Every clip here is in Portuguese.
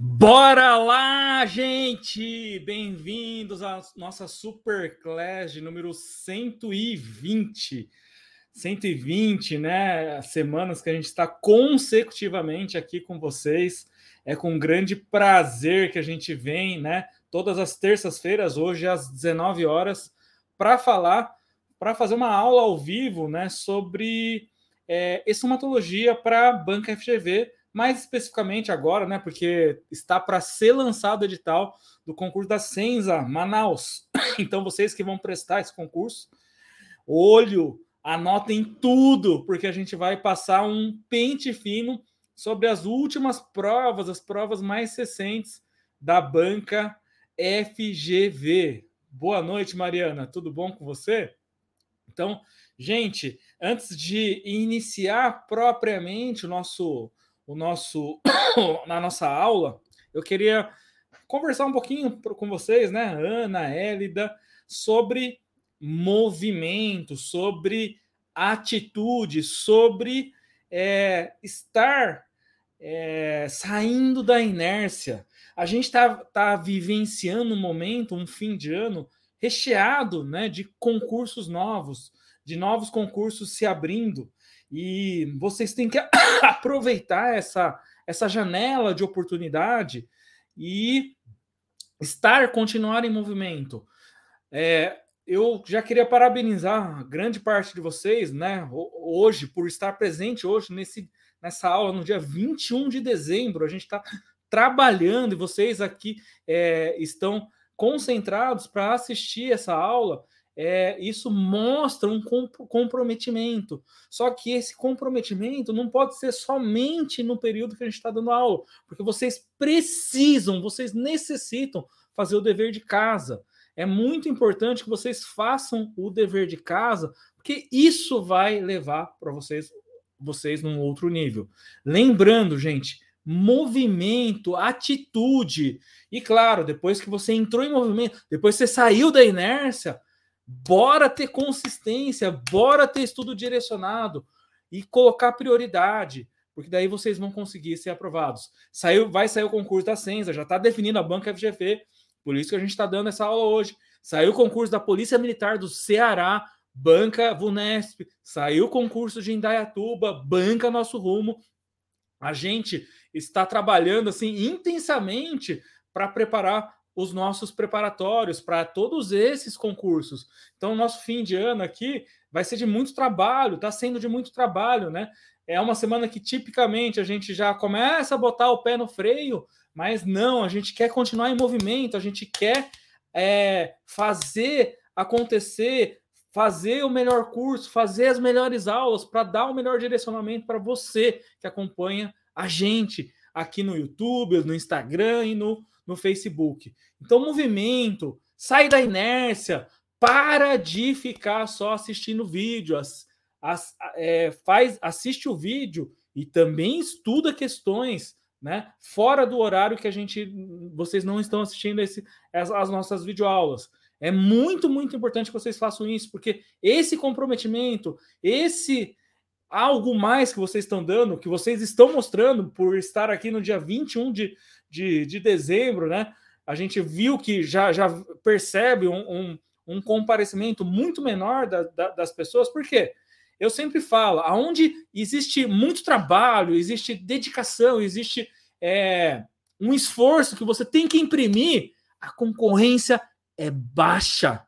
Bora lá, gente! Bem-vindos à nossa Super Class de número 120. 120, né? Semanas que a gente está consecutivamente aqui com vocês. É com grande prazer que a gente vem, né? Todas as terças-feiras, hoje às 19 horas, para falar, para fazer uma aula ao vivo, né? Sobre é, estomatologia para a banca FGV mais especificamente agora, né, porque está para ser lançado o edital do concurso da Senza Manaus. Então, vocês que vão prestar esse concurso, olho, anotem tudo, porque a gente vai passar um pente fino sobre as últimas provas, as provas mais recentes da banca FGV. Boa noite, Mariana. Tudo bom com você? Então, gente, antes de iniciar propriamente o nosso o nosso na nossa aula, eu queria conversar um pouquinho com vocês, né, Ana, Hélida, sobre movimento, sobre atitude, sobre é, estar é, saindo da inércia. A gente está tá vivenciando um momento, um fim de ano recheado né, de concursos novos, de novos concursos se abrindo. E vocês têm que aproveitar essa, essa janela de oportunidade e estar, continuar em movimento. É, eu já queria parabenizar grande parte de vocês, né, hoje, por estar presente hoje nesse, nessa aula no dia 21 de dezembro. A gente está trabalhando e vocês aqui é, estão concentrados para assistir essa aula é, isso mostra um comprometimento. Só que esse comprometimento não pode ser somente no período que a gente está dando aula, porque vocês precisam, vocês necessitam fazer o dever de casa. É muito importante que vocês façam o dever de casa, porque isso vai levar para vocês vocês num outro nível. Lembrando, gente, movimento, atitude. E claro, depois que você entrou em movimento, depois você saiu da inércia, Bora ter consistência, bora ter estudo direcionado e colocar prioridade, porque daí vocês vão conseguir ser aprovados. Saiu, vai sair o concurso da Senza, já está definindo a banca FGF, por isso que a gente está dando essa aula hoje. Saiu o concurso da Polícia Militar do Ceará, banca Vunesp, saiu o concurso de Indaiatuba, banca Nosso Rumo. A gente está trabalhando assim intensamente para preparar os nossos preparatórios para todos esses concursos. Então, nosso fim de ano aqui vai ser de muito trabalho, está sendo de muito trabalho, né? É uma semana que tipicamente a gente já começa a botar o pé no freio, mas não, a gente quer continuar em movimento, a gente quer é, fazer acontecer, fazer o melhor curso, fazer as melhores aulas para dar o melhor direcionamento para você que acompanha a gente aqui no YouTube, no Instagram e no no Facebook. Então, movimento, sai da inércia, para de ficar só assistindo vídeo, as, as, é, faz, assiste o vídeo e também estuda questões, né? Fora do horário que a gente, vocês não estão assistindo esse, as, as nossas videoaulas. É muito, muito importante que vocês façam isso, porque esse comprometimento, esse algo mais que vocês estão dando, que vocês estão mostrando por estar aqui no dia 21 de, de, de dezembro, né? A gente viu que já, já percebe um, um, um comparecimento muito menor da, da, das pessoas, por quê? Eu sempre falo, aonde existe muito trabalho, existe dedicação, existe é, um esforço que você tem que imprimir, a concorrência é baixa.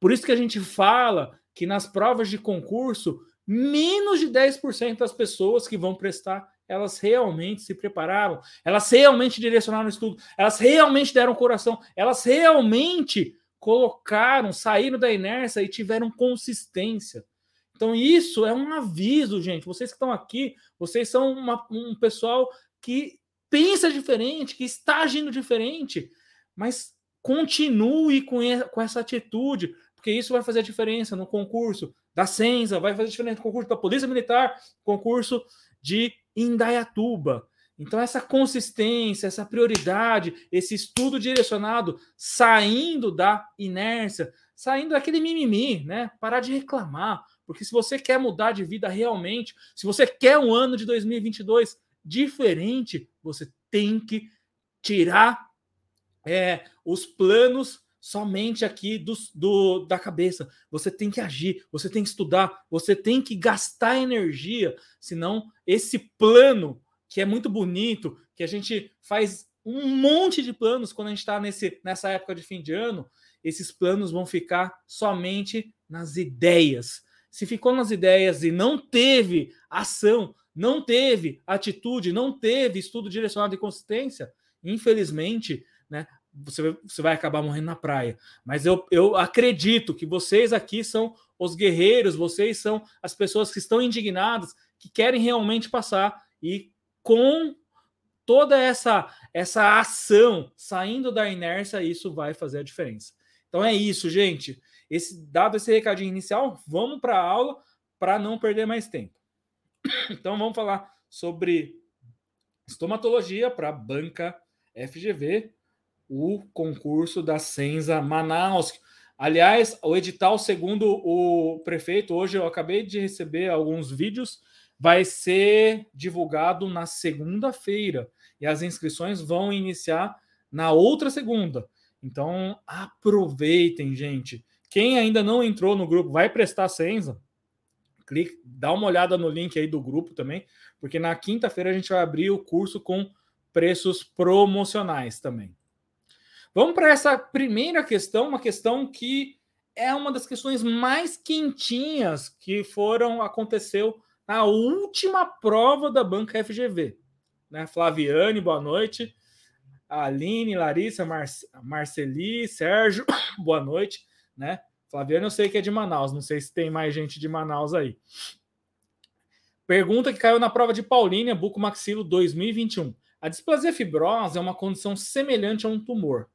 Por isso que a gente fala que nas provas de concurso menos de 10% das pessoas que vão prestar, elas realmente se prepararam, elas realmente direcionaram o estudo, elas realmente deram coração, elas realmente colocaram, saíram da inércia e tiveram consistência. Então, isso é um aviso, gente. Vocês que estão aqui, vocês são uma, um pessoal que pensa diferente, que está agindo diferente, mas continue com, com essa atitude, porque isso vai fazer a diferença no concurso da Senza, vai fazer diferença no concurso da Polícia Militar, concurso de Indaiatuba. Então, essa consistência, essa prioridade, esse estudo direcionado, saindo da inércia, saindo daquele mimimi, né? Parar de reclamar. Porque se você quer mudar de vida realmente, se você quer um ano de 2022 diferente, você tem que tirar é, os planos somente aqui do, do, da cabeça. Você tem que agir, você tem que estudar, você tem que gastar energia, senão esse plano que é muito bonito, que a gente faz um monte de planos quando a gente está nessa época de fim de ano, esses planos vão ficar somente nas ideias. Se ficou nas ideias e não teve ação, não teve atitude, não teve estudo direcionado e consistência, infelizmente, né, você, você vai acabar morrendo na praia. Mas eu, eu acredito que vocês aqui são os guerreiros, vocês são as pessoas que estão indignadas, que querem realmente passar e com toda essa essa ação saindo da inércia, isso vai fazer a diferença. Então é isso, gente. Esse dado esse recadinho inicial, vamos para a aula para não perder mais tempo. Então vamos falar sobre estomatologia para banca FGV, o concurso da Senza Manaus. Aliás, o edital, segundo o prefeito, hoje eu acabei de receber alguns vídeos, vai ser divulgado na segunda-feira e as inscrições vão iniciar na outra segunda. Então, aproveitem, gente. Quem ainda não entrou no grupo, vai prestar Senza. Clique, dá uma olhada no link aí do grupo também, porque na quinta-feira a gente vai abrir o curso com preços promocionais também. Vamos para essa primeira questão, uma questão que é uma das questões mais quentinhas que foram aconteceu na última prova da banca FGV. Né? Flaviane, boa noite. Aline, Larissa, Mar Marceli, Sérgio, boa noite. Né? Flaviane, eu sei que é de Manaus, não sei se tem mais gente de Manaus aí. Pergunta que caiu na prova de Paulínia, bucomaxilo 2021. A displasia fibrosa é uma condição semelhante a um tumor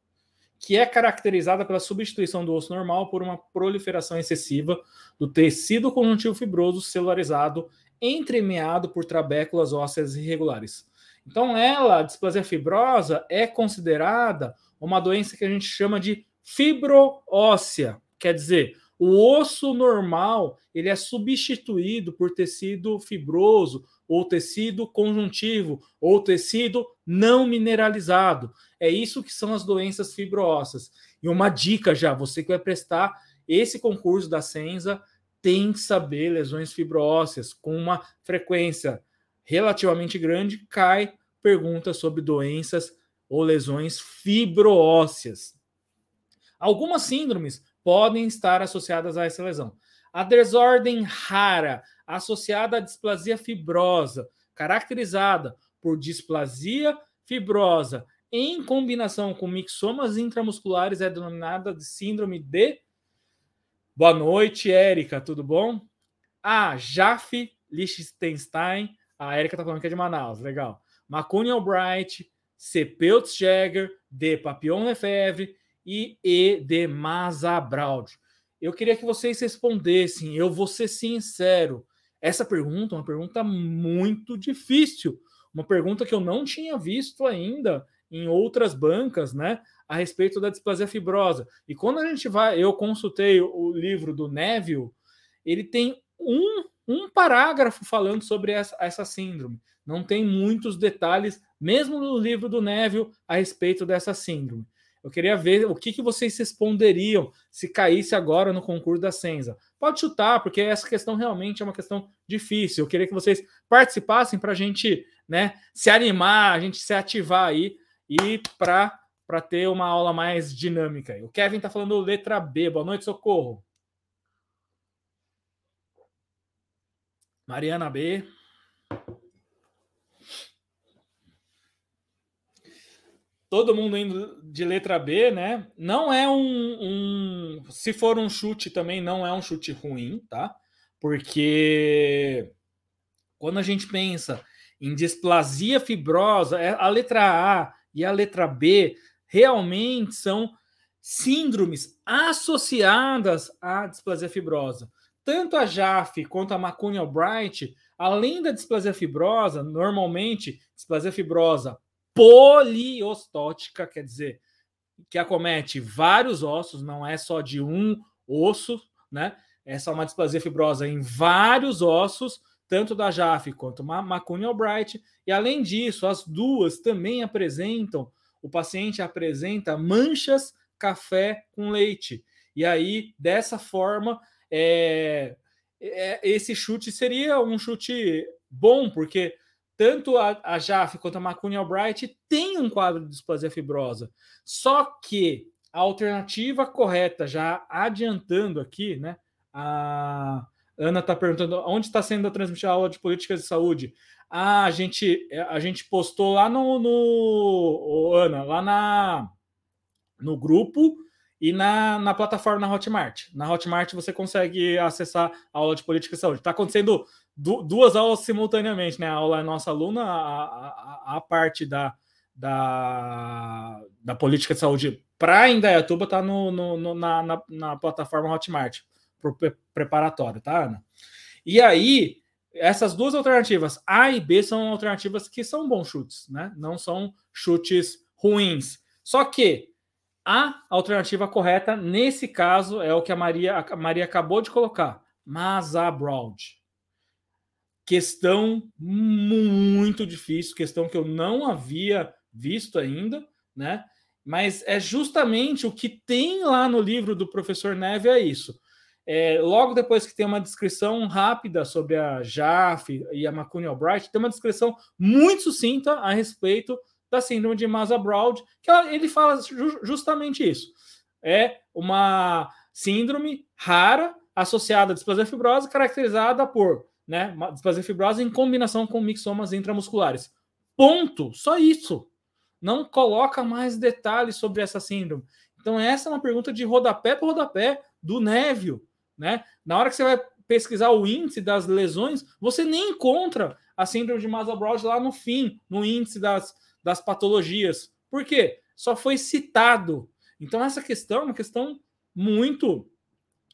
que é caracterizada pela substituição do osso normal por uma proliferação excessiva do tecido conjuntivo fibroso celularizado entremeado por trabéculas ósseas irregulares. Então, ela, a displasia fibrosa, é considerada uma doença que a gente chama de fibroóssea, quer dizer, o osso normal ele é substituído por tecido fibroso ou tecido conjuntivo ou tecido não mineralizado. É isso que são as doenças fibroósseas. E uma dica já, você que vai prestar esse concurso da Senza tem que saber lesões fibroósseas com uma frequência relativamente grande, cai perguntas sobre doenças ou lesões fibroósseas. Algumas síndromes podem estar associadas a essa lesão. A desordem rara associada à displasia fibrosa, caracterizada por displasia fibrosa em combinação com mixomas intramusculares, é denominada de síndrome de. Boa noite, Érica, tudo bom? Ah, Jaffe Liechtenstein. A Érica tá falando que é de Manaus, legal. Macune Albright, C. Peltz-Jäger, D. Papillon-Lefebvre e E. de Mazabraud. Eu queria que vocês respondessem, eu vou ser sincero. Essa pergunta é uma pergunta muito difícil, uma pergunta que eu não tinha visto ainda em outras bancas, né, a respeito da displasia fibrosa. E quando a gente vai, eu consultei o livro do Neville, ele tem um, um parágrafo falando sobre essa, essa síndrome. Não tem muitos detalhes, mesmo no livro do Neville, a respeito dessa síndrome. Eu queria ver o que, que vocês responderiam se caísse agora no concurso da Senza. Pode chutar, porque essa questão realmente é uma questão difícil. Eu queria que vocês participassem para a gente né, se animar, a gente se ativar aí e para ter uma aula mais dinâmica. O Kevin está falando letra B. Boa noite, socorro. Mariana B. Todo mundo indo de letra B, né? Não é um, um. Se for um chute também, não é um chute ruim, tá? Porque quando a gente pensa em displasia fibrosa, é, a letra A e a letra B realmente são síndromes associadas à displasia fibrosa. Tanto a JAF quanto a McCune Albright, além da displasia fibrosa, normalmente displasia fibrosa poliostótica, quer dizer, que acomete vários ossos, não é só de um osso, né? Essa é uma displasia fibrosa em vários ossos, tanto da JAF quanto McCune Albright, e além disso, as duas também apresentam o paciente apresenta manchas café com leite. E aí, dessa forma, é, é, esse chute seria um chute bom, porque tanto a, a JAF quanto a Macune Albright tem um quadro de displasia fibrosa. Só que a alternativa correta, já adiantando aqui, né? A Ana está perguntando onde está sendo transmitida a aula de políticas de saúde. Ah, a gente, a gente postou lá no, no Ana, lá na, no grupo e na, na plataforma na Hotmart. Na Hotmart você consegue acessar a aula de política de saúde. Está acontecendo du duas aulas simultaneamente, né? A aula é nossa aluna, a, a, a parte da, da, da política de saúde para Indaiatuba está no, no, no, na, na, na, plataforma Hotmart, pro preparatório, tá, Ana? E aí, essas duas alternativas, A e B, são alternativas que são bons chutes, né? Não são chutes ruins. Só que a alternativa correta, nesse caso, é o que a Maria, a Maria acabou de colocar. Broad. Questão muito difícil, questão que eu não havia visto ainda, né? Mas é justamente o que tem lá no livro do professor Neve é isso. É, logo depois que tem uma descrição rápida sobre a Jaffe e a McCune Albright, tem uma descrição muito sucinta a respeito da síndrome de Maza-Broad, que ele fala justamente isso. É uma síndrome rara associada à displasia fibrosa, caracterizada por né, displasia fibrosa em combinação com mixomas intramusculares. Ponto. Só isso. Não coloca mais detalhes sobre essa síndrome. Então, essa é uma pergunta de rodapé para rodapé do Névio. Né? Na hora que você vai pesquisar o índice das lesões, você nem encontra a síndrome de Maza-Broad lá no fim, no índice das das patologias. Por quê? Só foi citado. Então, essa questão é uma questão muito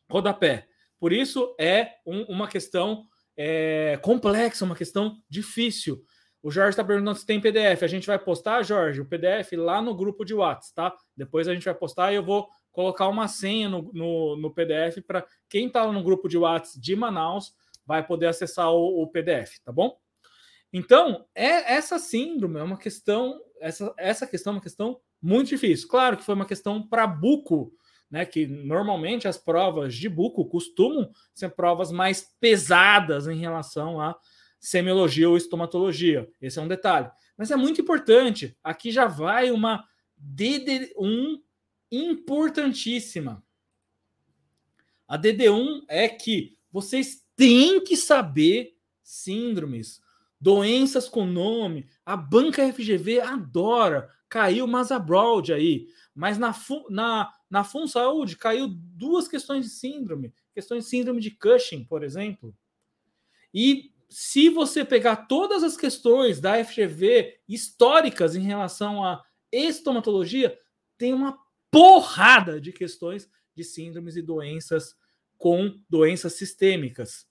rodapé. Por isso, é um, uma questão é, complexa, uma questão difícil. O Jorge está perguntando se tem PDF. A gente vai postar, Jorge, o PDF lá no grupo de WhatsApp, tá? Depois a gente vai postar e eu vou colocar uma senha no, no, no PDF para quem está no grupo de WhatsApp de Manaus vai poder acessar o, o PDF, tá bom? Então, é essa síndrome é uma questão, essa, essa questão é uma questão muito difícil. Claro que foi uma questão para buco, né? Que normalmente as provas de buco costumam ser provas mais pesadas em relação à semiologia ou estomatologia. Esse é um detalhe. Mas é muito importante. Aqui já vai uma DD1 importantíssima. A DD1 é que vocês têm que saber síndromes doenças com nome. A banca FGV adora. Caiu Mazabroad aí. Mas na, na, na Fun Saúde caiu duas questões de síndrome. Questões de síndrome de Cushing, por exemplo. E se você pegar todas as questões da FGV históricas em relação à estomatologia, tem uma porrada de questões de síndromes e doenças com doenças sistêmicas.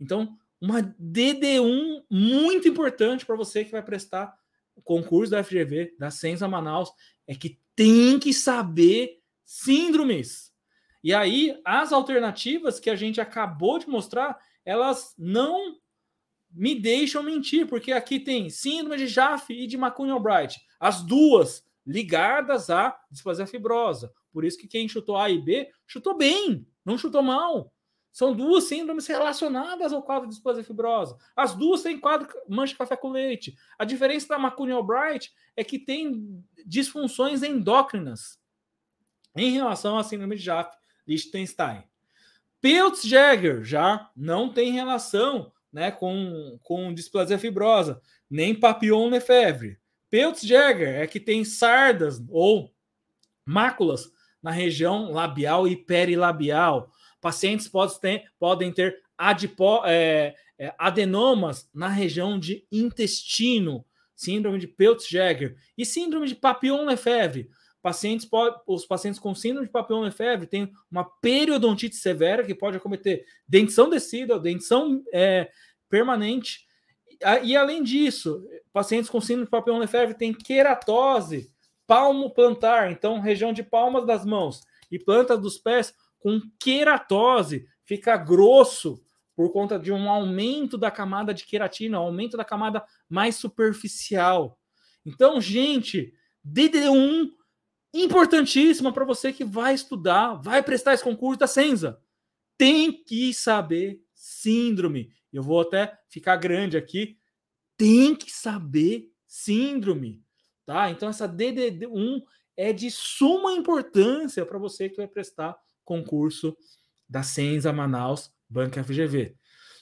Então, uma DD1 muito importante para você que vai prestar o concurso da FGV, da Sensa Manaus, é que tem que saber síndromes. E aí, as alternativas que a gente acabou de mostrar, elas não me deixam mentir, porque aqui tem síndrome de Jaffe e de McCune-Albright, as duas ligadas à displasia fibrosa. Por isso que quem chutou A e B chutou bem, não chutou mal. São duas síndromes relacionadas ao quadro de displasia fibrosa. As duas têm quadro mancha café com leite. A diferença da McCune Albright é que tem disfunções endócrinas em relação à síndrome de Jaffe-Lichtenstein. Peutz-Jeghers já não tem relação né, com, com displasia fibrosa, nem papillon-lefebvre. Peutz-Jeghers é que tem sardas ou máculas na região labial e perilabial. Pacientes podem ter, podem ter adipo, é, é, adenomas na região de intestino, síndrome de Peutz-Jeghers e síndrome de Papillon-Lefebvre. Pacientes pode, os pacientes com síndrome de Papillon-Lefebvre têm uma periodontite severa que pode acometer dentição decida, dentição é, permanente. E além disso, pacientes com síndrome de Papillon-Lefebvre têm queratose palmo plantar, então região de palmas das mãos e planta dos pés com queratose, fica grosso por conta de um aumento da camada de queratina, um aumento da camada mais superficial. Então, gente, DD1 importantíssima para você que vai estudar, vai prestar esse concurso da Senza. Tem que saber síndrome. Eu vou até ficar grande aqui. Tem que saber síndrome, tá? Então essa DD1 é de suma importância para você que vai prestar concurso da Senza Manaus Banca FGV.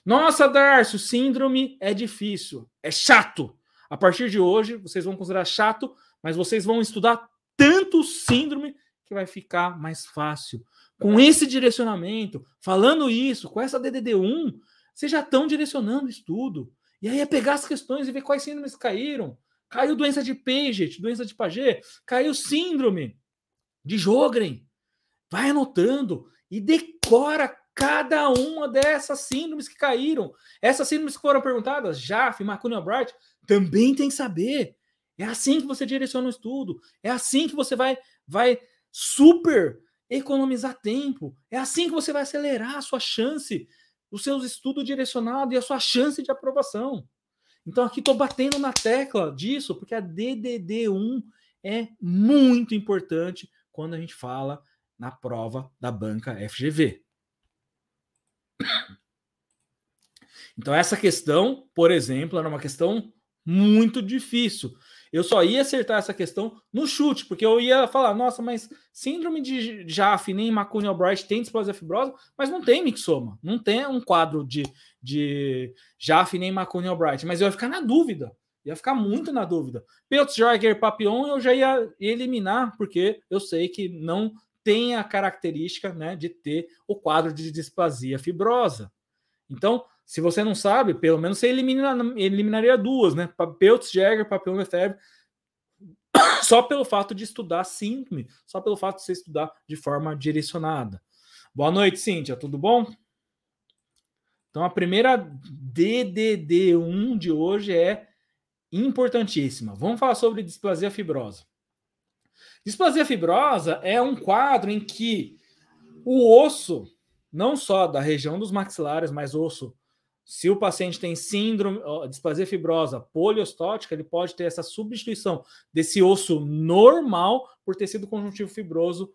Nossa, Darcio, síndrome é difícil, é chato. A partir de hoje, vocês vão considerar chato, mas vocês vão estudar tanto síndrome que vai ficar mais fácil. Com esse direcionamento, falando isso, com essa DDD1, vocês já estão direcionando estudo. E aí é pegar as questões e ver quais síndromes caíram. Caiu doença de Paget, doença de Paget, caiu síndrome de Jogren. Vai anotando e decora cada uma dessas síndromes que caíram. Essas síndromes que foram perguntadas, JAF, McCune Albright, também tem que saber. É assim que você direciona o estudo. É assim que você vai, vai super economizar tempo. É assim que você vai acelerar a sua chance, os seus estudos direcionados e a sua chance de aprovação. Então aqui estou batendo na tecla disso, porque a DDD1 é muito importante quando a gente fala na prova da banca FGV. Então, essa questão, por exemplo, era uma questão muito difícil. Eu só ia acertar essa questão no chute, porque eu ia falar, nossa, mas síndrome de Jaffe nem McCune Albright tem displasia fibrosa, mas não tem mixoma, não tem um quadro de, de Jaffe nem McCune Albright, mas eu ia ficar na dúvida, ia ficar muito na dúvida. Peltz, Jorger, Papillon eu já ia eliminar, porque eu sei que não tem a característica né, de ter o quadro de displasia fibrosa. Então, se você não sabe, pelo menos você elimina, eliminaria duas, né? Peltz, Jäger, Papillon Lefebvre, só pelo fato de estudar síndrome, só pelo fato de você estudar de forma direcionada. Boa noite, Cíntia, tudo bom? Então, a primeira DDD1 de hoje é importantíssima. Vamos falar sobre displasia fibrosa. Displasia fibrosa é um quadro em que o osso, não só da região dos maxilares, mas osso, se o paciente tem síndrome, displasia fibrosa poliostótica, ele pode ter essa substituição desse osso normal por tecido conjuntivo fibroso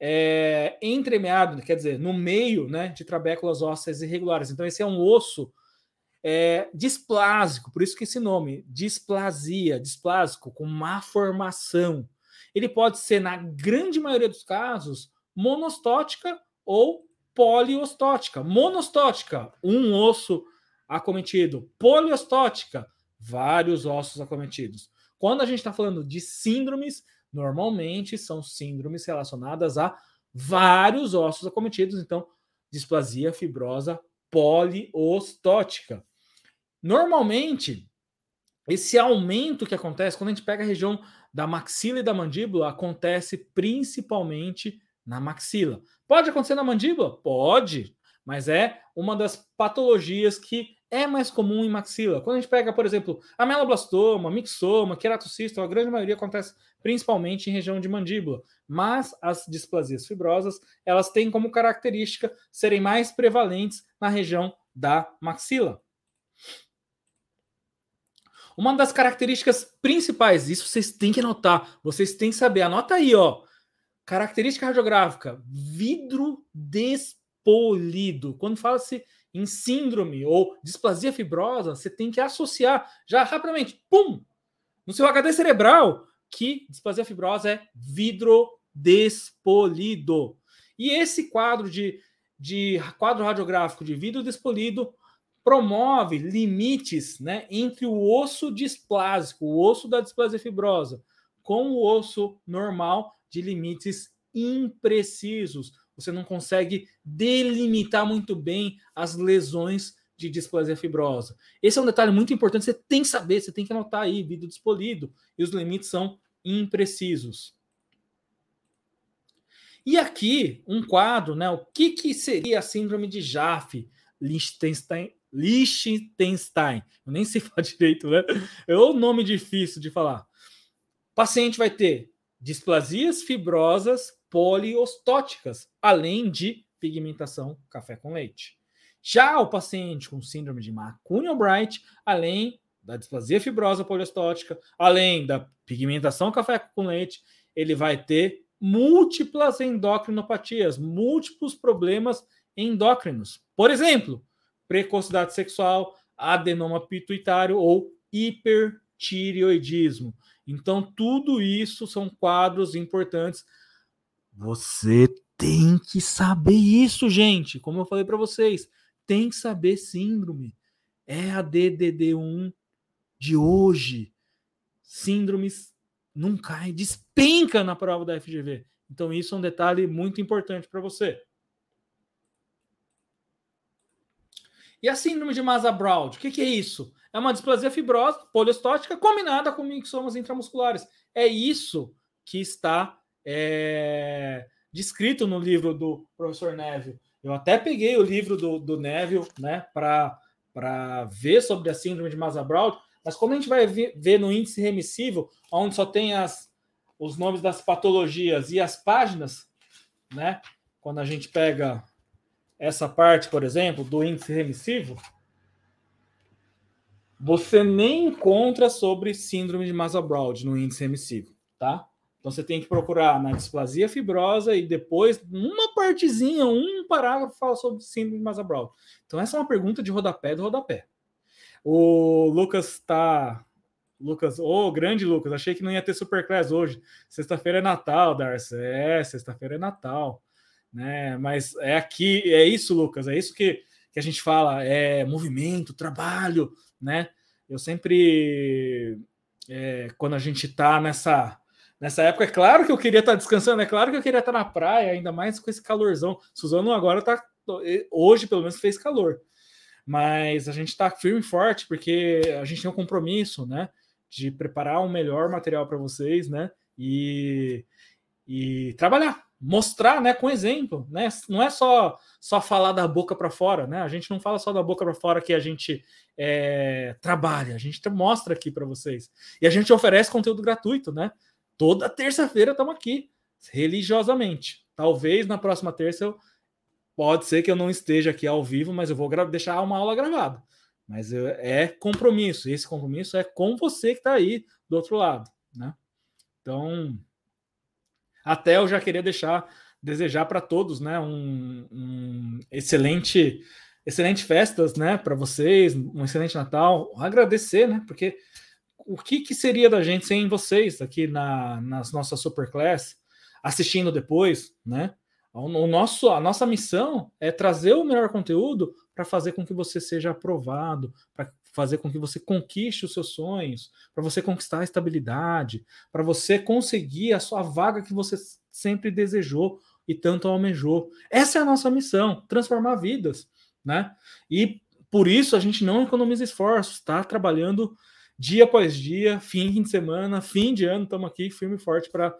é, entremeado, quer dizer, no meio né, de trabéculas ósseas irregulares. Então, esse é um osso é, displásico, por isso que esse nome, displasia, displásico, com má formação ele pode ser, na grande maioria dos casos, monostótica ou poliostótica. Monostótica, um osso acometido. Poliostótica, vários ossos acometidos. Quando a gente está falando de síndromes, normalmente são síndromes relacionadas a vários ossos acometidos. Então, displasia fibrosa poliostótica. Normalmente, esse aumento que acontece quando a gente pega a região da maxila e da mandíbula acontece principalmente na maxila. Pode acontecer na mandíbula? Pode, mas é uma das patologias que é mais comum em maxila. Quando a gente pega, por exemplo, ameloblastoma, mixoma, queratocisto, a grande maioria acontece principalmente em região de mandíbula. Mas as displasias fibrosas, elas têm como característica serem mais prevalentes na região da maxila. Uma das características principais, isso vocês têm que anotar, vocês têm que saber, anota aí, ó. Característica radiográfica: vidro despolido. Quando fala-se em síndrome ou displasia fibrosa, você tem que associar já rapidamente, pum, no seu HD cerebral, que displasia fibrosa é vidro despolido. E esse quadro de, de quadro radiográfico de vidro despolido promove limites né, entre o osso displásico, o osso da displasia fibrosa, com o osso normal de limites imprecisos. Você não consegue delimitar muito bem as lesões de displasia fibrosa. Esse é um detalhe muito importante, você tem que saber, você tem que anotar aí, vidro despolido, e os limites são imprecisos. E aqui, um quadro, né? O que, que seria a síndrome de Jaffe? Liechtenstein, Liechtenstein. Eu nem sei falar direito, né? É um nome difícil de falar. O paciente vai ter displasias fibrosas poliostóticas, além de pigmentação café com leite. Já o paciente com síndrome de McCune-Albright, além da displasia fibrosa poliostótica, além da pigmentação café com leite, ele vai ter múltiplas endocrinopatias, múltiplos problemas endócrinos. Por exemplo, precocidade sexual, adenoma pituitário ou hipertireoidismo. Então, tudo isso são quadros importantes. Você tem que saber isso, gente. Como eu falei para vocês, tem que saber síndrome. É a DDD1 de hoje. Síndromes não cai, despenca na prova da FGV. Então, isso é um detalhe muito importante para você. E a síndrome de Masa-Brown, o que, que, é isso? É uma displasia fibrosa poliostótica combinada com mixomas intramusculares. É isso que está é, descrito no livro do professor Neville. Eu até peguei o livro do, do Neville né, para ver sobre a síndrome de Masa-Brown, mas quando a gente vai ver, no índice remissível, onde só tem as, os nomes das patologias e as páginas, né? Quando a gente pega essa parte, por exemplo, do índice remissivo, você nem encontra sobre síndrome de Masa-Brown no índice remissivo, tá? Então você tem que procurar na displasia fibrosa e depois uma partezinha, um parágrafo fala sobre síndrome de Masa-Brown. Então essa é uma pergunta de rodapé do rodapé. O Lucas está Lucas, ô, oh, grande Lucas, achei que não ia ter Superclass hoje. Sexta-feira é Natal, Darcy. É, sexta-feira é Natal né? Mas é aqui, é isso, Lucas, é isso que, que a gente fala, é movimento, trabalho, né? Eu sempre, é, quando a gente tá nessa nessa época, é claro que eu queria estar tá descansando, é claro que eu queria estar tá na praia, ainda mais com esse calorzão. Suzano agora tá, hoje pelo menos fez calor, mas a gente está firme e forte porque a gente tem um compromisso, né? De preparar um melhor material para vocês, né? E, e trabalhar, mostrar, né, com exemplo, né? Não é só só falar da boca para fora, né? A gente não fala só da boca para fora que a gente é, trabalha, a gente mostra aqui para vocês e a gente oferece conteúdo gratuito, né? Toda terça-feira estamos aqui religiosamente. Talvez na próxima terça eu pode ser que eu não esteja aqui ao vivo, mas eu vou deixar uma aula gravada. Mas é compromisso. Esse compromisso é com você que está aí do outro lado, né? Então até eu já queria deixar, desejar para todos, né, um, um, excelente, excelente festas, né, para vocês, um excelente Natal, agradecer, né, porque o que, que seria da gente sem vocês aqui na, nas nossas Superclass, assistindo depois, né? O, o nosso, a nossa missão é trazer o melhor conteúdo para fazer com que você seja aprovado, para fazer com que você conquiste os seus sonhos, para você conquistar a estabilidade, para você conseguir a sua vaga que você sempre desejou e tanto almejou. Essa é a nossa missão, transformar vidas, né? E por isso a gente não economiza esforços, está trabalhando dia após dia, fim de semana, fim de ano, estamos aqui firme e forte para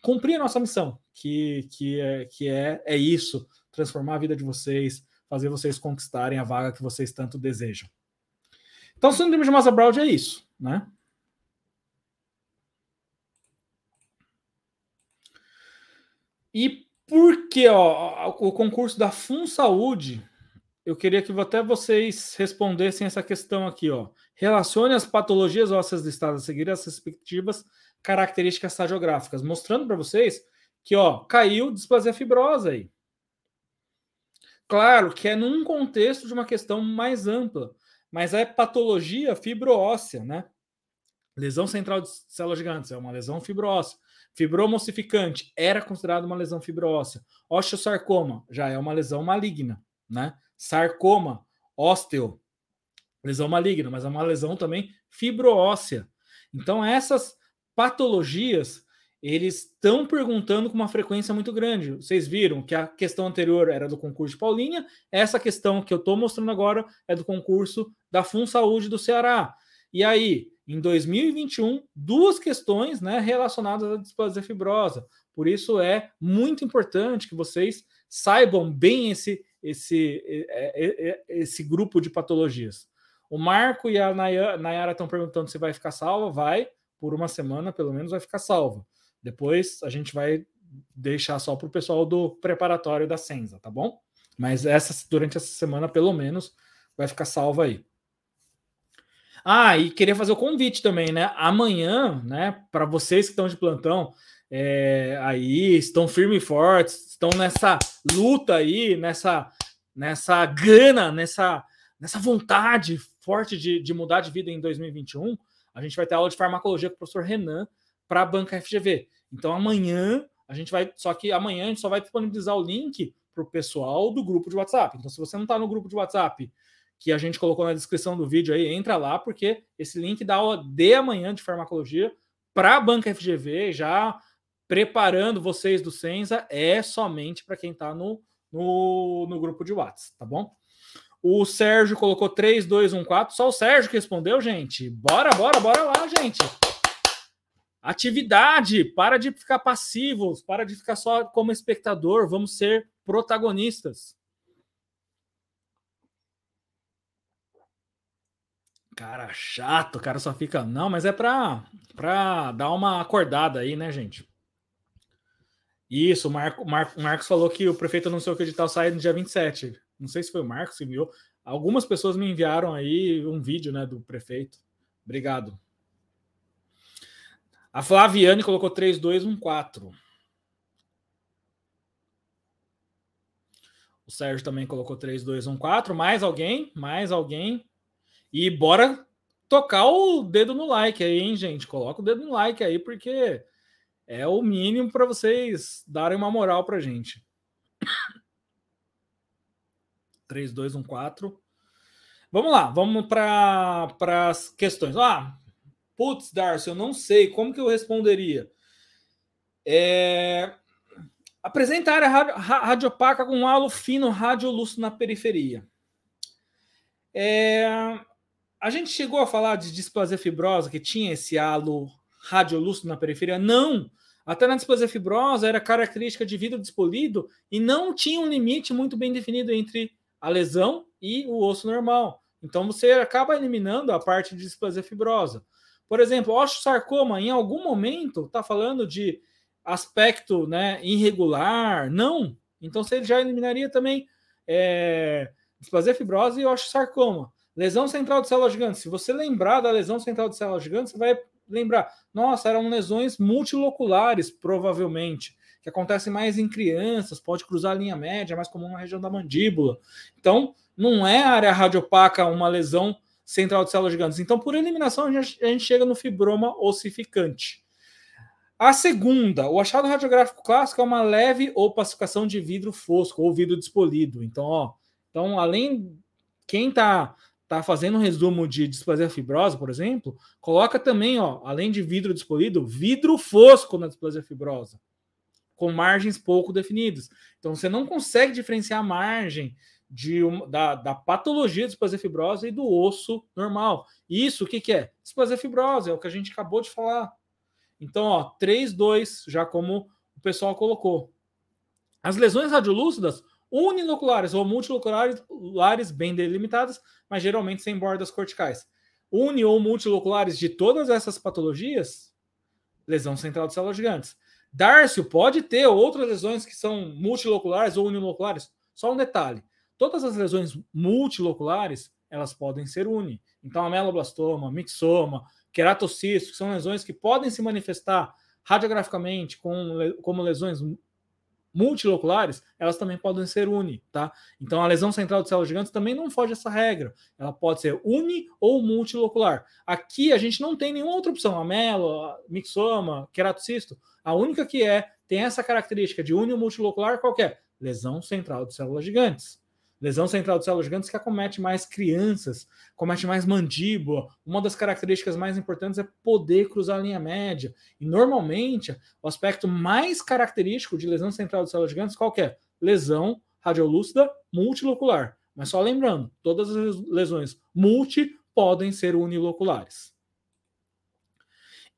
cumprir a nossa missão, que, que, é, que é, é isso, transformar a vida de vocês, fazer vocês conquistarem a vaga que vocês tanto desejam. Então, síndrome de massa Brown é isso, né? E por que o concurso da Fun Saúde? Eu queria que até vocês respondessem essa questão aqui, ó. Relacione as patologias ósseas listadas a seguir as respectivas características radiográficas, mostrando para vocês que, ó, caiu displasia fibrosa aí. Claro que é num contexto de uma questão mais ampla, mas é patologia fibroóssea, né? Lesão central de células gigantes é uma lesão fibroóssea. Fibromocificante era considerado uma lesão fibroóssea. Osteosarcoma já é uma lesão maligna, né? Sarcoma, ósteo, lesão maligna, mas é uma lesão também fibroóssea. Então essas patologias eles estão perguntando com uma frequência muito grande. Vocês viram que a questão anterior era do concurso de Paulinha, essa questão que eu estou mostrando agora é do concurso da Fun Saúde do Ceará. E aí, em 2021, duas questões né, relacionadas à displasia fibrosa. Por isso é muito importante que vocês saibam bem esse, esse, esse grupo de patologias. O Marco e a Nayara estão perguntando se vai ficar salva. Vai, por uma semana pelo menos vai ficar salva. Depois a gente vai deixar só para o pessoal do preparatório da Senza, tá bom? Mas essa, durante essa semana, pelo menos, vai ficar salva aí. Ah, e queria fazer o convite também, né? Amanhã, né, para vocês que estão de plantão, é, aí estão firmes e fortes, estão nessa luta aí, nessa, nessa gana, nessa, nessa vontade forte de, de mudar de vida em 2021. A gente vai ter aula de farmacologia com o professor Renan para a banca FGV. Então amanhã a gente vai, só que amanhã a gente só vai disponibilizar o link para o pessoal do grupo de WhatsApp. Então, se você não está no grupo de WhatsApp que a gente colocou na descrição do vídeo aí, entra lá, porque esse link dá aula de amanhã de farmacologia para a banca FGV, já preparando vocês do Senza, é somente para quem está no, no, no, grupo de WhatsApp, tá bom? O Sérgio colocou 3214, só o Sérgio que respondeu, gente. Bora, bora, bora lá, gente. Atividade, para de ficar passivos, para de ficar só como espectador, vamos ser protagonistas. Cara chato, o cara só fica. Não, mas é para pra dar uma acordada aí, né, gente? Isso, o Marco, Marco, Marcos falou que o prefeito anunciou que o edital sai no dia 27. Não sei se foi o Marcos que enviou. Algumas pessoas me enviaram aí um vídeo né, do prefeito. Obrigado. A Flaviane colocou 3214. O Sérgio também colocou 3214. Mais alguém? Mais alguém? E bora tocar o dedo no like aí, hein, gente? Coloca o dedo no like aí, porque é o mínimo para vocês darem uma moral para gente. 3, 2, 1, 4. Vamos lá, vamos para as questões. Ah, putz, Darcy, eu não sei como que eu responderia. É... Apresentar a radiopaca com halo fino radiolúcido na periferia. É... A gente chegou a falar de displasia fibrosa que tinha esse halo radiolúcido na periferia? Não! Até na displasia fibrosa era característica de vidro despolido e não tinha um limite muito bem definido entre a lesão e o osso normal. Então você acaba eliminando a parte de displasia fibrosa. Por exemplo, osteosarcoma, em algum momento, está falando de aspecto né, irregular? Não. Então você já eliminaria também é, displasia fibrosa e osteosarcoma. Lesão central de célula gigante. Se você lembrar da lesão central de célula gigante, você vai lembrar, nossa, eram lesões multiloculares, provavelmente, que acontecem mais em crianças, pode cruzar a linha média, mais comum na região da mandíbula. Então, não é área radiopaca uma lesão central de células gigantes. Então, por eliminação, a gente, a gente chega no fibroma ossificante. A segunda, o achado radiográfico clássico é uma leve opacificação de vidro fosco ou vidro despolido. Então, ó, então além quem está tá fazendo um resumo de displasia fibrosa, por exemplo, coloca também, ó, além de vidro despolido, vidro fosco na displasia fibrosa, com margens pouco definidas. Então você não consegue diferenciar a margem de da, da patologia de displasia fibrosa e do osso normal. Isso o que, que é? Displasia fibrosa, é o que a gente acabou de falar. Então, ó, 3, 2, já como o pessoal colocou. As lesões radiolúcidas uniloculares ou multiloculares bem delimitadas, mas geralmente sem bordas corticais. Uni ou multiloculares de todas essas patologias, lesão central de células gigantes. Dárcio pode ter outras lesões que são multiloculares ou uniloculares. Só um detalhe: todas as lesões multiloculares elas podem ser uni. Então, ameloblastoma, mixoma, queratocisto, que são lesões que podem se manifestar radiograficamente com, como lesões multiloculares, elas também podem ser uni, tá? Então a lesão central de células gigantes também não foge dessa regra. Ela pode ser uni ou multilocular. Aqui a gente não tem nenhuma outra opção, amelo, mixoma, queratocisto. A única que é tem essa característica de uni ou multilocular qualquer é? lesão central de células gigantes. Lesão central de células gigantes que acomete mais crianças, comete mais mandíbula. Uma das características mais importantes é poder cruzar a linha média. E normalmente, o aspecto mais característico de lesão central de células gigantes qual é? Lesão radiolúcida multilocular. Mas só lembrando, todas as lesões multi podem ser uniloculares.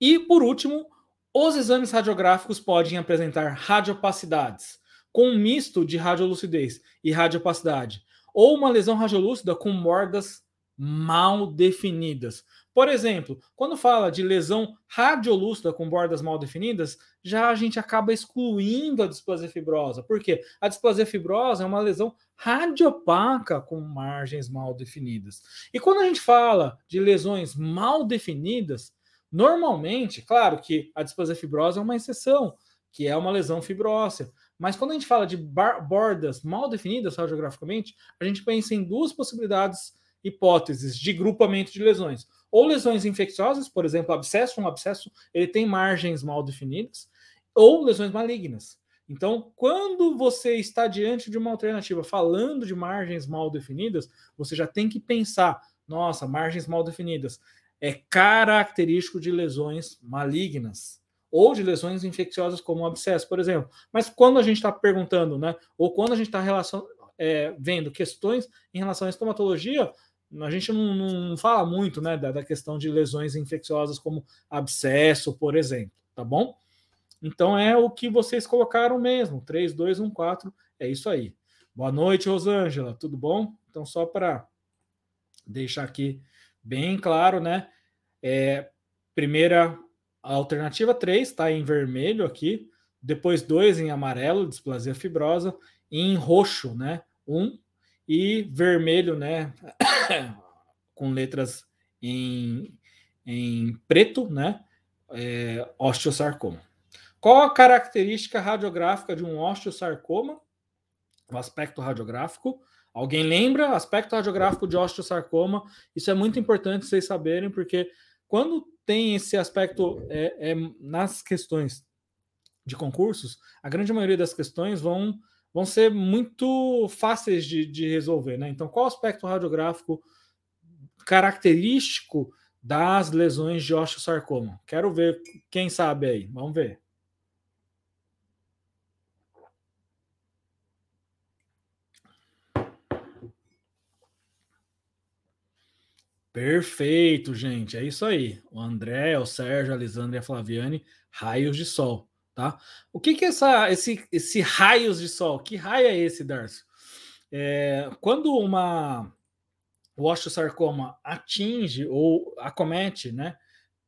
E por último, os exames radiográficos podem apresentar radiopacidades com um misto de radiolucidez e radiopacidade, ou uma lesão radiolúcida com bordas mal definidas. Por exemplo, quando fala de lesão radiolúcida com bordas mal definidas, já a gente acaba excluindo a displasia fibrosa. Por quê? A displasia fibrosa é uma lesão radiopaca com margens mal definidas. E quando a gente fala de lesões mal definidas, normalmente, claro que a displasia fibrosa é uma exceção, que é uma lesão fibrósea. Mas quando a gente fala de bordas mal definidas radiograficamente, a gente pensa em duas possibilidades, hipóteses de grupamento de lesões. Ou lesões infecciosas, por exemplo, abscesso, um abscesso, ele tem margens mal definidas, ou lesões malignas. Então, quando você está diante de uma alternativa falando de margens mal definidas, você já tem que pensar: nossa, margens mal definidas é característico de lesões malignas ou de lesões infecciosas como um abscesso, por exemplo. Mas quando a gente está perguntando, né, ou quando a gente está é, vendo questões em relação à estomatologia, a gente não, não fala muito né, da, da, questão de lesões infecciosas como abscesso, por exemplo, tá bom? Então é o que vocês colocaram mesmo, 3, 2, 1, 4, é isso aí. Boa noite, Rosângela, tudo bom? Então, só para deixar aqui bem claro, né? É, primeira alternativa 3 está em vermelho aqui, depois 2 em amarelo, displasia fibrosa, e em roxo, né? 1 um, e vermelho, né? com letras em, em preto, né? É, osteosarcoma. Qual a característica radiográfica de um osteosarcoma? O aspecto radiográfico. Alguém lembra? Aspecto radiográfico de osteosarcoma. Isso é muito importante vocês saberem, porque quando tem esse aspecto é, é, nas questões de concursos, a grande maioria das questões vão, vão ser muito fáceis de, de resolver. Né? Então, qual aspecto radiográfico característico das lesões de osteosarcoma? Quero ver quem sabe aí. Vamos ver. Perfeito, gente. É isso aí. O André, o Sérgio, a Lisandra e a Flaviane, raios de sol, tá? O que, que é essa, esse, esse raios de sol? Que raio é esse, Darcio? É, quando uma o osteosarcoma atinge ou acomete, né,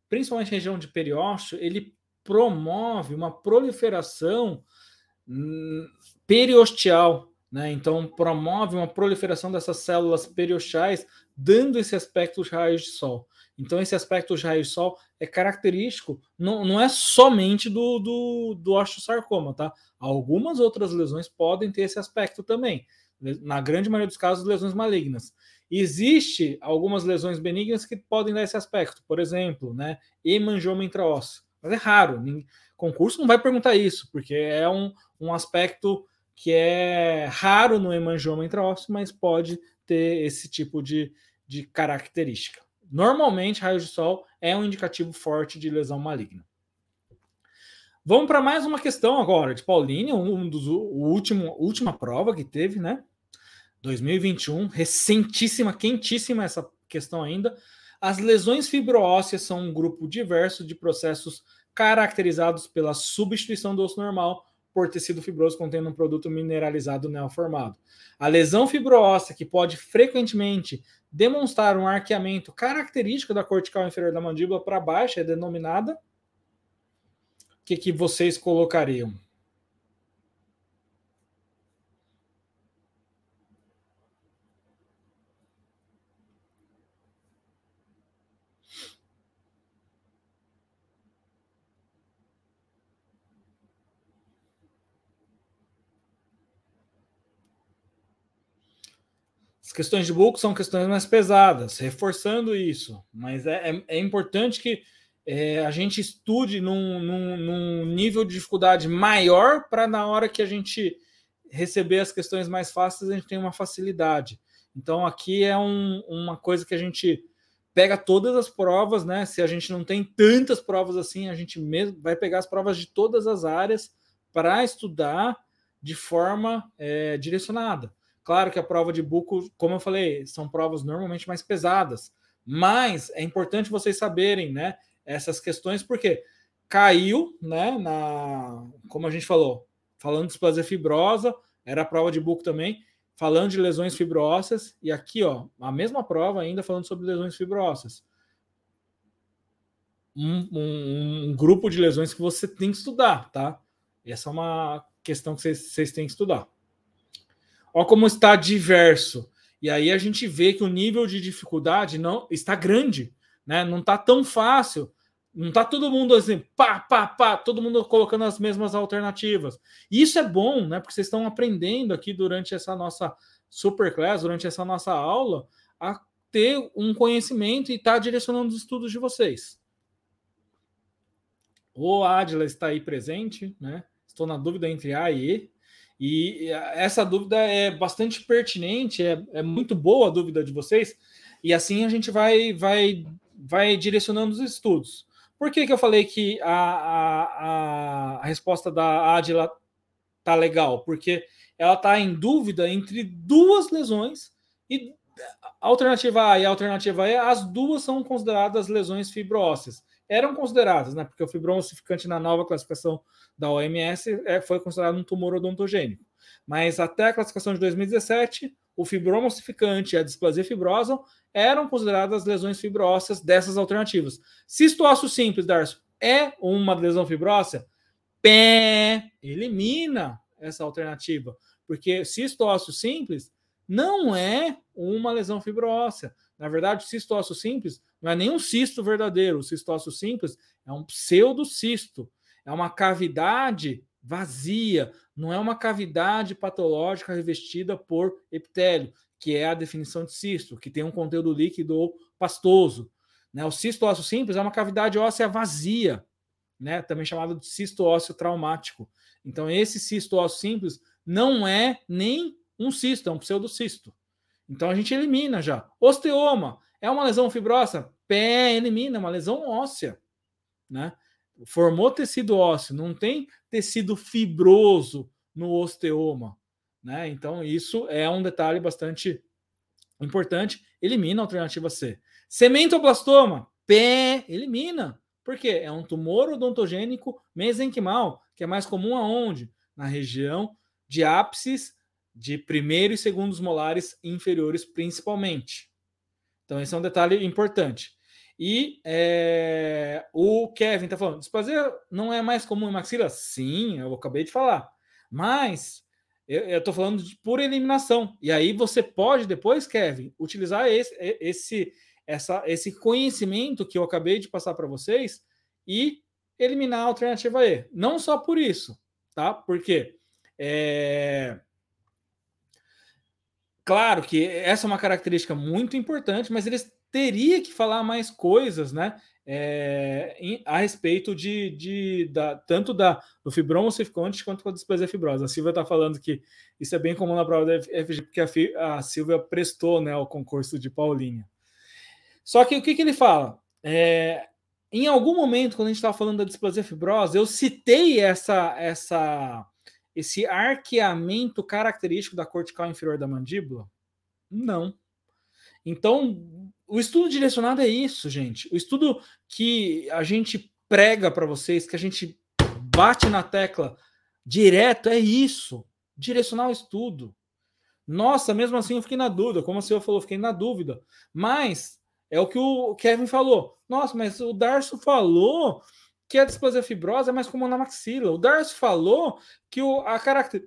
principalmente região de periósteo, ele promove uma proliferação hum, periosteal, né? Então promove uma proliferação dessas células periosteais dando esse aspecto de raios de sol. Então, esse aspecto de raios de sol é característico, não, não é somente do, do, do osteosarcoma, tá? Algumas outras lesões podem ter esse aspecto também. Na grande maioria dos casos, lesões malignas. Existe algumas lesões benignas que podem dar esse aspecto, por exemplo, né, hemangioma intraósseo. Mas é raro. Concurso não vai perguntar isso, porque é um, um aspecto que é raro no hemangioma intraósseo, mas pode ter esse tipo de, de característica. Normalmente, raio de sol é um indicativo forte de lesão maligna. Vamos para mais uma questão agora de Pauline, um dos o último última prova que teve, né? 2021, recentíssima, quentíssima essa questão ainda. As lesões fibroósseas são um grupo diverso de processos caracterizados pela substituição do osso normal por tecido fibroso contendo um produto mineralizado neoformado. A lesão fibroóssea, que pode frequentemente demonstrar um arqueamento característico da cortical inferior da mandíbula para baixo, é denominada. O que, que vocês colocariam? Questões de bulk são questões mais pesadas, reforçando isso, mas é, é, é importante que é, a gente estude num, num, num, nível de dificuldade maior para na hora que a gente receber as questões mais fáceis, a gente tem uma facilidade. Então, aqui é um, uma coisa que a gente pega todas as provas, né? Se a gente não tem tantas provas assim, a gente mesmo vai pegar as provas de todas as áreas para estudar de forma é, direcionada. Claro que a prova de buco, como eu falei, são provas normalmente mais pesadas, mas é importante vocês saberem, né, essas questões, porque caiu, né, na, como a gente falou, falando de displasia fibrosa, era a prova de buco também, falando de lesões fibrósseas, e aqui, ó, a mesma prova ainda falando sobre lesões fibrósseas. um, um, um, grupo de lesões que você tem que estudar, tá? Essa é uma questão que vocês, vocês têm que estudar. Olha como está diverso. E aí a gente vê que o nível de dificuldade não está grande, né? Não está tão fácil. Não está todo mundo assim, pá, pá, pá, todo mundo colocando as mesmas alternativas. E isso é bom, né? Porque vocês estão aprendendo aqui durante essa nossa superclass, durante essa nossa aula, a ter um conhecimento e estar tá direcionando os estudos de vocês. O Adila está aí presente, né? Estou na dúvida entre A e E. E essa dúvida é bastante pertinente, é, é muito boa a dúvida de vocês, e assim a gente vai, vai, vai direcionando os estudos. Por que, que eu falei que a, a, a resposta da Adila tá legal? Porque ela está em dúvida entre duas lesões e a alternativa A e a alternativa E, as duas são consideradas lesões fibróceas. Eram consideradas, né? Porque o fibromossificante na nova classificação da OMS é, foi considerado um tumor odontogênico. Mas até a classificação de 2017, o fibromossificante e a displasia fibrosa eram consideradas lesões fibróceas dessas alternativas. Cistoócio simples, Darcio, é uma lesão fibrócea? Pé, elimina essa alternativa, porque cistoócio simples não é uma lesão fibrócea. Na verdade, o cistócio simples não é nem um cisto verdadeiro. O cistócio simples é um pseudocisto. É uma cavidade vazia, não é uma cavidade patológica revestida por epitélio, que é a definição de cisto, que tem um conteúdo líquido ou pastoso. Né? O cisto ósseo simples é uma cavidade óssea vazia, né? também chamado de cisto ósseo traumático. Então, esse cisto ósseo simples não é nem um cisto, é um pseudocisto. Então a gente elimina já. Osteoma é uma lesão fibrosa? Pé, elimina, é uma lesão óssea. Né? Formou tecido ósseo, não tem tecido fibroso no osteoma. Né? Então, isso é um detalhe bastante importante. Elimina a alternativa C. Cementoblastoma, pé, elimina. Por quê? É um tumor odontogênico mesenquimal, que é mais comum aonde? Na região de ápices de primeiro e segundos molares inferiores, principalmente. Então, esse é um detalhe importante. E é, o Kevin está falando: displasia não é mais comum em maxila? Sim, eu acabei de falar. Mas eu estou falando de por eliminação. E aí você pode depois, Kevin, utilizar esse, esse, essa, esse conhecimento que eu acabei de passar para vocês e eliminar a alternativa E. Não só por isso, tá? Porque é, Claro que essa é uma característica muito importante, mas eles teriam que falar mais coisas, né? É, em, a respeito de, de da, tanto da, do fibroma ossificante quanto da displasia fibrosa. A Silvia está falando que isso é bem comum na prova da FG, porque a, a Silvia prestou né, o concurso de Paulinha. Só que o que, que ele fala? É, em algum momento, quando a gente estava falando da displasia fibrosa, eu citei essa, essa esse arqueamento característico da cortical inferior da mandíbula? Não. Então, o estudo direcionado é isso, gente. O estudo que a gente prega para vocês, que a gente bate na tecla direto, é isso. Direcionar o estudo. Nossa, mesmo assim eu fiquei na dúvida, como a senhora falou, fiquei na dúvida. Mas é o que o Kevin falou. Nossa, mas o Darcio falou que a displasia fibrosa é mais comum na maxila. O Darcy falou que o, a caracter,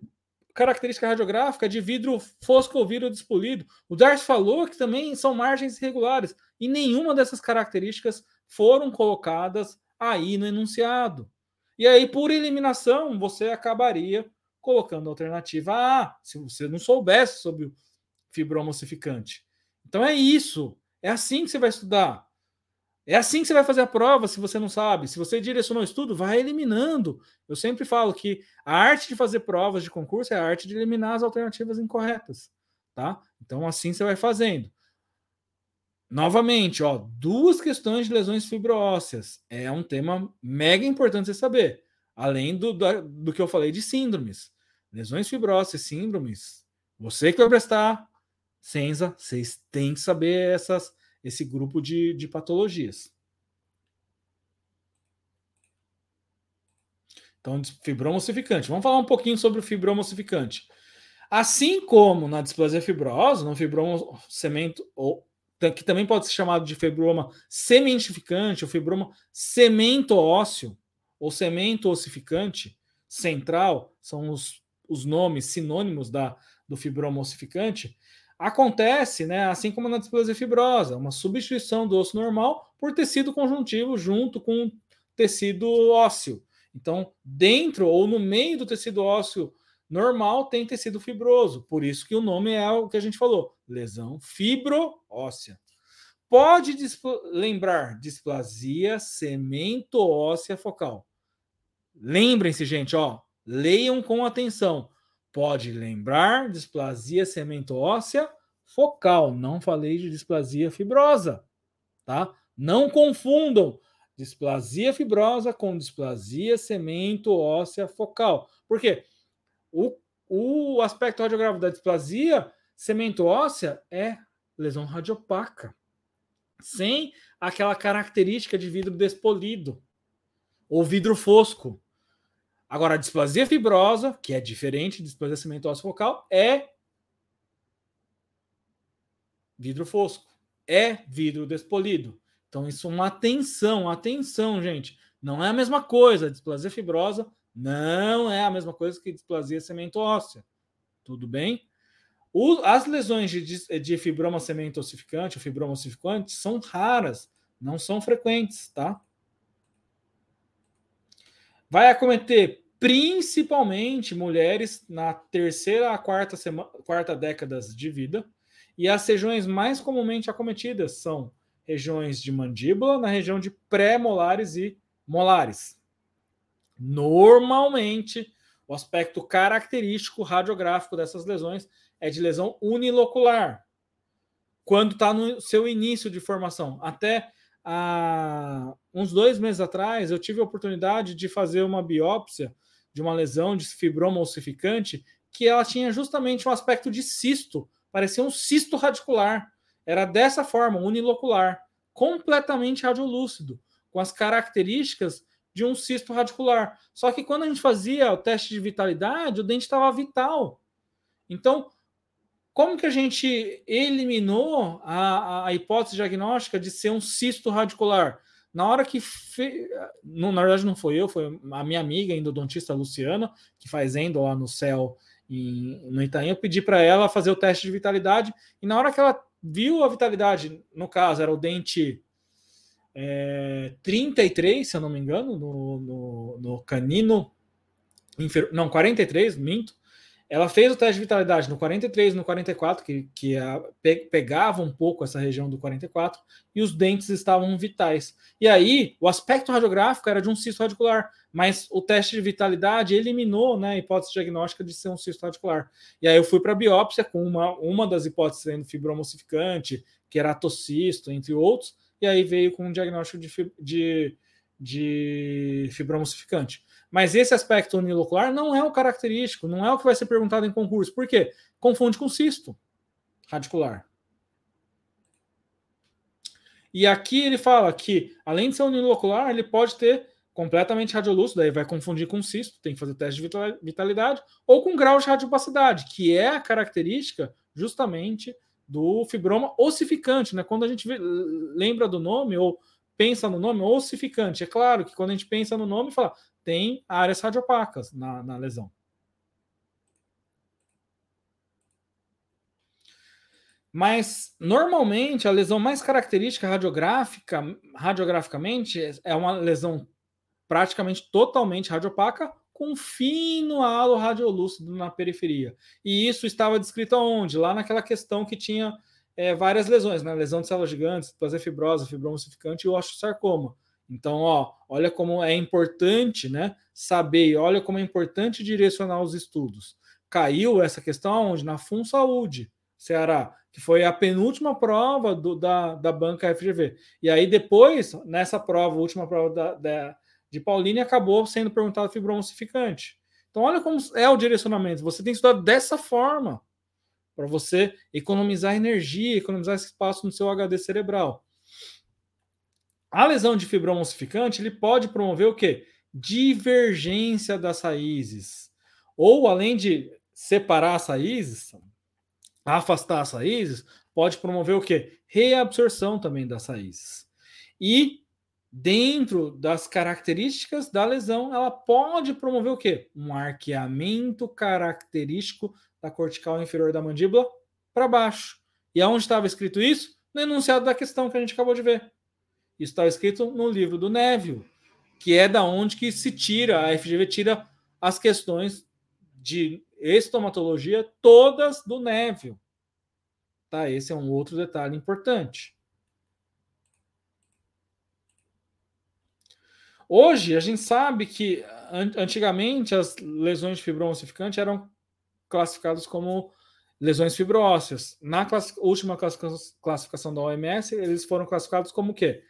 característica radiográfica é de vidro fosco ou vidro despolido. O Darcy falou que também são margens irregulares. E nenhuma dessas características foram colocadas aí no enunciado. E aí, por eliminação, você acabaria colocando a alternativa A, se você não soubesse sobre o fibromocificante. Então é isso. É assim que você vai estudar. É assim que você vai fazer a prova se você não sabe. Se você direcionou o estudo, vai eliminando. Eu sempre falo que a arte de fazer provas de concurso é a arte de eliminar as alternativas incorretas, tá? Então assim você vai fazendo. Novamente, ó, duas questões de lesões fibroósseas. É um tema mega importante você saber. Além do, do, do que eu falei de síndromes. Lesões fibrósseas, síndromes. Você que vai prestar Senza, vocês têm que saber essas esse grupo de, de patologias. Então, fibromocificante. Vamos falar um pouquinho sobre o fibromocificante. Assim como na displasia fibrosa, no fibromocemento ou que também pode ser chamado de fibroma sementificante, ou fibroma semento ósseo, ou semento ossificante central, são os, os nomes sinônimos da, do fibroma ossificante, acontece, né, assim como na displasia fibrosa, uma substituição do osso normal por tecido conjuntivo junto com tecido ósseo. Então, dentro ou no meio do tecido ósseo normal tem tecido fibroso, por isso que o nome é o que a gente falou, lesão fibroóssea. Pode displ lembrar displasia semento óssea focal. Lembrem-se, gente, ó, leiam com atenção. Pode lembrar displasia semento óssea focal. Não falei de displasia fibrosa, tá? Não confundam displasia fibrosa com displasia semento óssea focal. Por quê? O, o aspecto radiográfico da displasia semento óssea é lesão radiopaca, sem aquela característica de vidro despolido ou vidro fosco. Agora, a displasia fibrosa, que é diferente de displasia semento óssea focal, é vidro fosco, é vidro despolido. Então, isso é uma atenção, atenção, gente. Não é a mesma coisa. displasia fibrosa não é a mesma coisa que displasia semento óssea. Tudo bem? O, as lesões de, de fibroma semento ossificante ou fibroma ossificante são raras, não são frequentes, tá? Vai acometer principalmente mulheres na terceira a quarta, semana, quarta décadas de vida, e as regiões mais comumente acometidas são regiões de mandíbula, na região de pré-molares e molares. Normalmente, o aspecto característico radiográfico dessas lesões é de lesão unilocular, quando está no seu início de formação. Até há uns dois meses atrás, eu tive a oportunidade de fazer uma biópsia de uma lesão de fibroma ossificante que ela tinha justamente um aspecto de cisto, parecia um cisto radicular. Era dessa forma, unilocular, completamente radiolúcido, com as características de um cisto radicular. Só que quando a gente fazia o teste de vitalidade, o dente estava vital. Então, como que a gente eliminou a, a, hipótese diagnóstica de ser um cisto radicular? Na hora que. Fe... Na verdade, não foi eu, foi a minha amiga, endodontista Luciana, que faz endo lá no céu no Itaim. Eu pedi para ela fazer o teste de vitalidade, e na hora que ela viu a vitalidade, no caso, era o dente é, 33, se eu não me engano, no, no, no canino. Não, 43, minto. Ela fez o teste de vitalidade no 43 no 44, que, que a, pe, pegava um pouco essa região do 44, e os dentes estavam vitais. E aí, o aspecto radiográfico era de um cisto radicular, mas o teste de vitalidade eliminou né, a hipótese diagnóstica de ser um cisto radicular. E aí eu fui para a biópsia com uma, uma das hipóteses sendo fibromocificante, queratocisto, entre outros, e aí veio com um diagnóstico de, de, de. Mas esse aspecto unilocular não é o característico, não é o que vai ser perguntado em concurso. Por quê? Confunde com cisto radicular. E aqui ele fala que, além de ser unilocular, ele pode ter completamente radiolúcido, daí vai confundir com cisto, tem que fazer teste de vitalidade, ou com grau de radiopacidade, que é a característica justamente do fibroma ossificante, né? Quando a gente lembra do nome ou pensa no nome ossificante, é claro que quando a gente pensa no nome, fala, tem áreas radiopacas na, na lesão. Mas normalmente a lesão mais característica radiográfica, radiograficamente, é uma lesão praticamente totalmente radiopaca com fino halo radiolúcido na periferia. E isso estava descrito aonde? Lá naquela questão que tinha é, várias lesões, né? Lesão de células gigantes, fibrosa, fibroma e osteosarcoma. Então, ó, olha como é importante, né, saber, olha como é importante direcionar os estudos. Caiu essa questão onde na Fun Saúde, Ceará, que foi a penúltima prova do, da, da banca FGV. E aí depois, nessa prova, última prova da, da, de Pauline, acabou sendo perguntado fibroma ossificante. Então, olha como é o direcionamento. Você tem que estudar dessa forma para você economizar energia, economizar espaço no seu HD cerebral. A lesão de fibroma ossificante ele pode promover o quê? Divergência das raízes. Ou além de separar as raízes, afastar as raízes, pode promover o quê? Reabsorção também das raízes. E dentro das características da lesão, ela pode promover o quê? Um arqueamento característico da cortical inferior da mandíbula para baixo. E aonde estava escrito isso? No enunciado da questão que a gente acabou de ver. Está escrito no livro do Neville, que é da onde que se tira, a FGV tira as questões de estomatologia todas do Neville. Tá? Esse é um outro detalhe importante. Hoje, a gente sabe que antigamente as lesões de fibroma ossificante eram classificadas como lesões fibróceas. Na última classificação da OMS, eles foram classificados como o quê?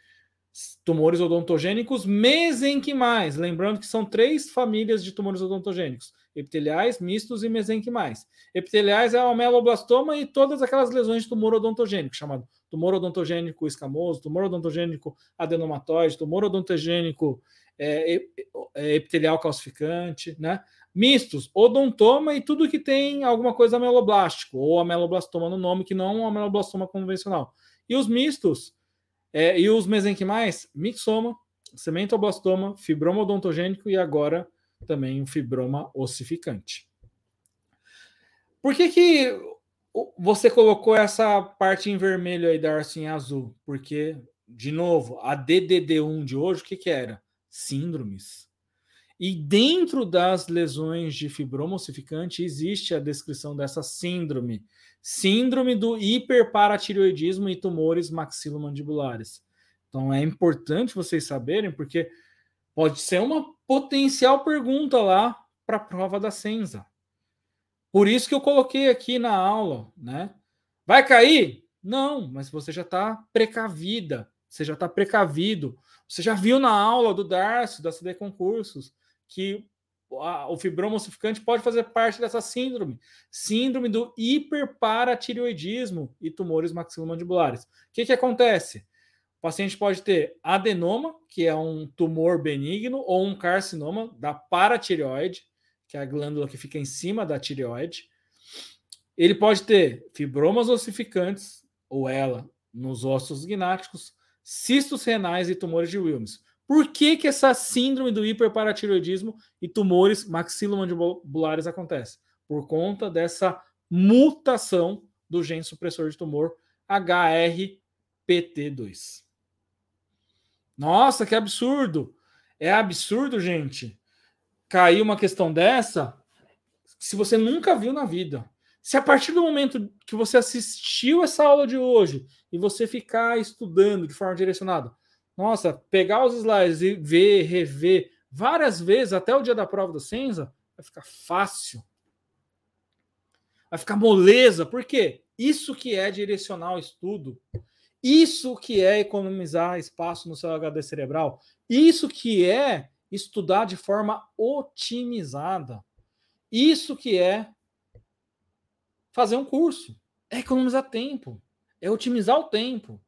Tumores odontogênicos mesenquimais. Lembrando que são três famílias de tumores odontogênicos: epiteliais, mistos e mesenquimais. Epiteliais é o ameloblastoma e todas aquelas lesões de tumor odontogênico, chamado tumor odontogênico escamoso, tumor odontogênico adenomatoide, tumor odontogênico é, é, epitelial calcificante, né? Mistos, odontoma e tudo que tem alguma coisa ameloblástico, ou ameloblastoma no nome, que não é um ameloblastoma convencional. E os mistos, é, e os mesenquimais, mixoma, cementoblastoma, fibroma odontogênico e agora também o fibroma ossificante. Por que, que você colocou essa parte em vermelho aí, Darcy, em azul? Porque, de novo, a DDD1 de hoje, o que, que era? Síndromes. E dentro das lesões de fibroma ossificante existe a descrição dessa síndrome. Síndrome do hiperparatireoidismo e tumores maxilomandibulares. Então é importante vocês saberem, porque pode ser uma potencial pergunta lá para a prova da Senza. Por isso que eu coloquei aqui na aula, né? Vai cair? Não, mas você já está precavida, você já está precavido. Você já viu na aula do Darcio, da CD Concursos, que o fibroma ossificante pode fazer parte dessa síndrome, síndrome do hiperparatireoidismo e tumores maxilomandibulares. O que, que acontece? O paciente pode ter adenoma, que é um tumor benigno, ou um carcinoma da paratireoide, que é a glândula que fica em cima da tireoide. Ele pode ter fibromas ossificantes, ou ela, nos ossos gnáticos, cistos renais e tumores de Wilms. Por que, que essa síndrome do hiperparatireoidismo e tumores maxilomandibulares acontece? Por conta dessa mutação do gene supressor de tumor HRPT2. Nossa, que absurdo! É absurdo, gente cair uma questão dessa se você nunca viu na vida. Se a partir do momento que você assistiu essa aula de hoje e você ficar estudando de forma direcionada, nossa, pegar os slides e ver, rever várias vezes até o dia da prova do Senza, vai ficar fácil. Vai ficar moleza, por quê? Isso que é direcionar o estudo. Isso que é economizar espaço no seu HD cerebral. Isso que é estudar de forma otimizada. Isso que é fazer um curso, é economizar tempo, é otimizar o tempo.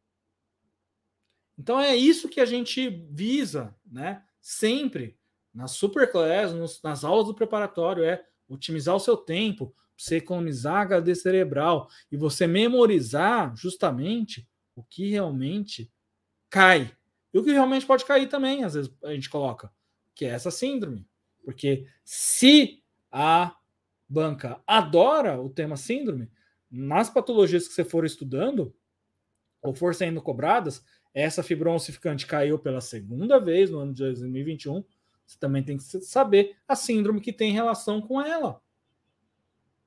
Então é isso que a gente visa, né? Sempre na superclass, nos, nas aulas do preparatório, é otimizar o seu tempo, você economizar HD cerebral e você memorizar justamente o que realmente cai. E o que realmente pode cair também, às vezes a gente coloca que é essa síndrome. Porque se a banca adora o tema síndrome, nas patologias que você for estudando ou for sendo cobradas, essa fibroma ossificante caiu pela segunda vez no ano de 2021. Você também tem que saber a síndrome que tem relação com ela.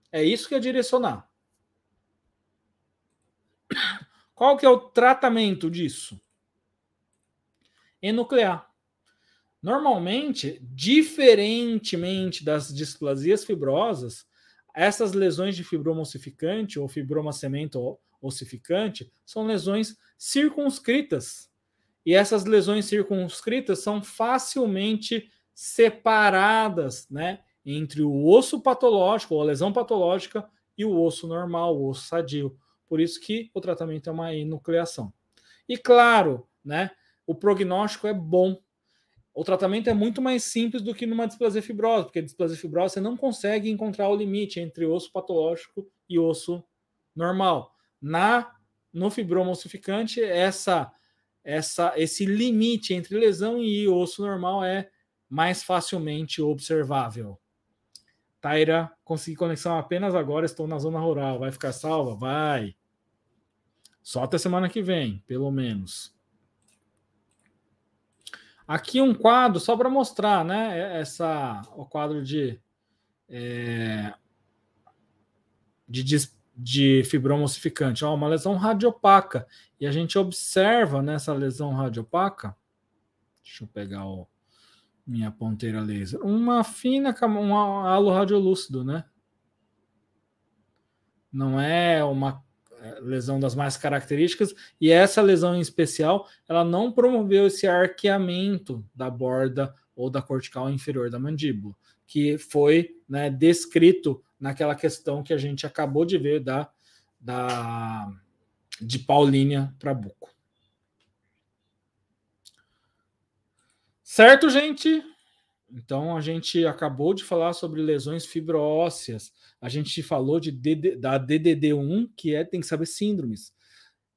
É isso que é direcionar. Qual que é o tratamento disso? Enuclear. Normalmente, diferentemente das displasias fibrosas, essas lesões de fibroma ossificante ou fibroma cemento ossificante são lesões circunscritas. E essas lesões circunscritas são facilmente separadas, né, entre o osso patológico ou a lesão patológica e o osso normal, o osso sadio. Por isso que o tratamento é uma enucleação. E claro, né, o prognóstico é bom o tratamento é muito mais simples do que numa displasia fibrosa, porque displasia fibrosa você não consegue encontrar o limite entre osso patológico e osso normal. Na no fibroemulsificante, essa, essa, esse limite entre lesão e osso normal é mais facilmente observável. Taira, consegui conexão apenas agora, estou na zona rural. Vai ficar salva? Vai. Só até semana que vem, pelo menos. Aqui um quadro só para mostrar, né? Essa, o quadro de é, de, de fibromocificante, ó, uma lesão radiopaca. E a gente observa nessa lesão radiopaca, deixa eu pegar minha ponteira laser, uma fina, um halo radiolúcido, né? Não é uma é, lesão das mais características, e essa lesão em especial, ela não promoveu esse arqueamento da borda ou da cortical inferior da mandíbula, que foi né, descrito naquela questão que a gente acabou de ver da, da de Paulínia Trabuco. Certo, gente? Então a gente acabou de falar sobre lesões fibroósseas. A gente falou de DD, da DDD1, que é tem que saber síndromes.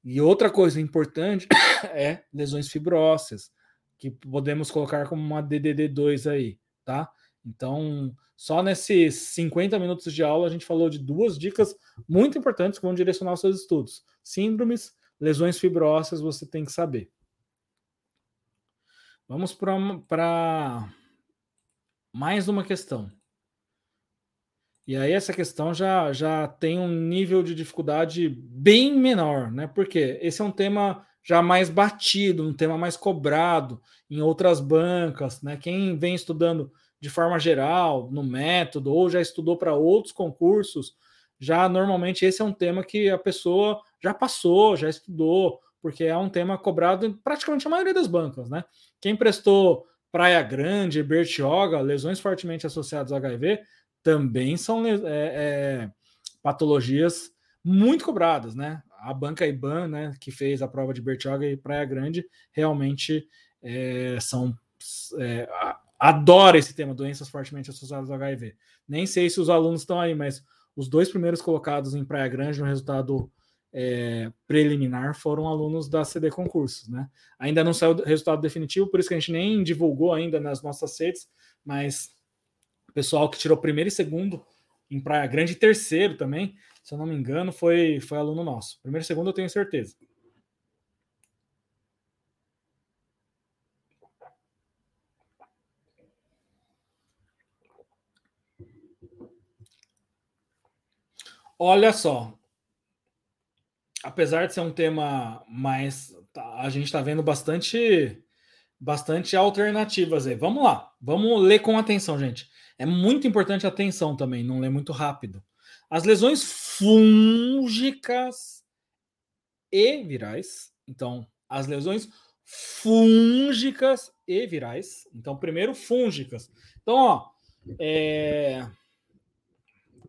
E outra coisa importante é lesões fibroósseas, que podemos colocar como uma DDD2 aí, tá? Então, só nesses 50 minutos de aula, a gente falou de duas dicas muito importantes que vão direcionar os seus estudos: síndromes, lesões fibrósseas, você tem que saber. Vamos para mais uma questão. E aí essa questão já, já tem um nível de dificuldade bem menor, né? Porque esse é um tema já mais batido, um tema mais cobrado em outras bancas, né? Quem vem estudando de forma geral, no método, ou já estudou para outros concursos, já normalmente esse é um tema que a pessoa já passou, já estudou, porque é um tema cobrado em praticamente a maioria das bancas, né? Quem prestou Praia Grande, Bertioga, lesões fortemente associadas ao HIV, também são é, é, patologias muito cobradas, né? A banca IBAN, né, que fez a prova de Bertioga e Praia Grande, realmente é, são é, adora esse tema, doenças fortemente associadas ao HIV. Nem sei se os alunos estão aí, mas os dois primeiros colocados em Praia Grande no resultado é, preliminar foram alunos da CD Concursos, né? Ainda não saiu o resultado definitivo, por isso que a gente nem divulgou ainda nas nossas redes, mas o pessoal que tirou primeiro e segundo em Praia Grande e terceiro também, se eu não me engano, foi, foi aluno nosso. Primeiro e segundo eu tenho certeza. Olha só, apesar de ser um tema mais, tá, a gente está vendo bastante, bastante alternativas aí. Vamos lá, vamos ler com atenção, gente. É muito importante a atenção também, não ler muito rápido. As lesões fúngicas e virais. Então, as lesões fúngicas e virais. Então, primeiro fúngicas. Então, ó, é,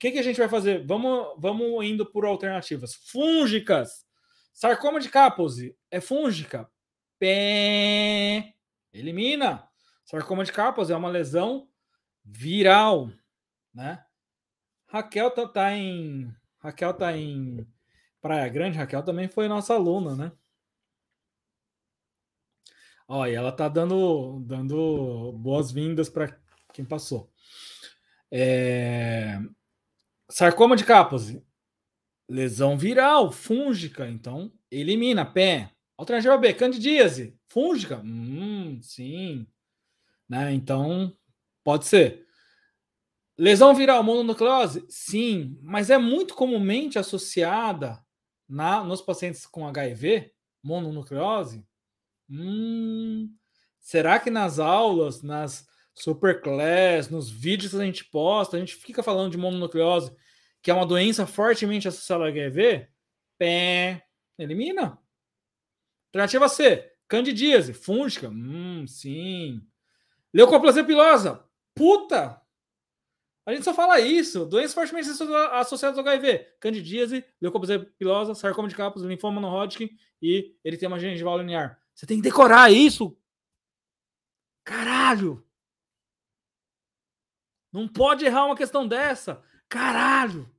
que, que a gente vai fazer? Vamos, vamos indo por alternativas. Fúngicas. Sarcoma de Kaposi é fúngica. Pé. Elimina. Sarcoma de Kaposi é uma lesão viral, né? Raquel tá, tá em Raquel tá em Praia Grande. Raquel também foi nossa aluna, né? Olha, ela tá dando dando boas-vindas para quem passou. É, Sarcoma de Kaposi. Lesão viral, fúngica, então elimina, pé. Alternativa B, candidíase, fúngica? Hum, sim. Né? Então, pode ser. Lesão viral, mononucleose? Sim, mas é muito comumente associada na, nos pacientes com HIV, mononucleose? Hum, será que nas aulas, nas Superclass, nos vídeos que a gente posta, a gente fica falando de mononucleose, que é uma doença fortemente associada ao HIV, pé, elimina. Alternativa C, candidíase, fúngica, hum, sim. Leucoplasia pilosa, puta! A gente só fala isso. Doenças fortemente associadas ao HIV. Candidíase, leucoplasia pilosa, sarcoma de Kaposi, linfoma no Hodgkin e eritema gengival linear. Você tem que decorar isso. Caralho! Não pode errar uma questão dessa. Caralho!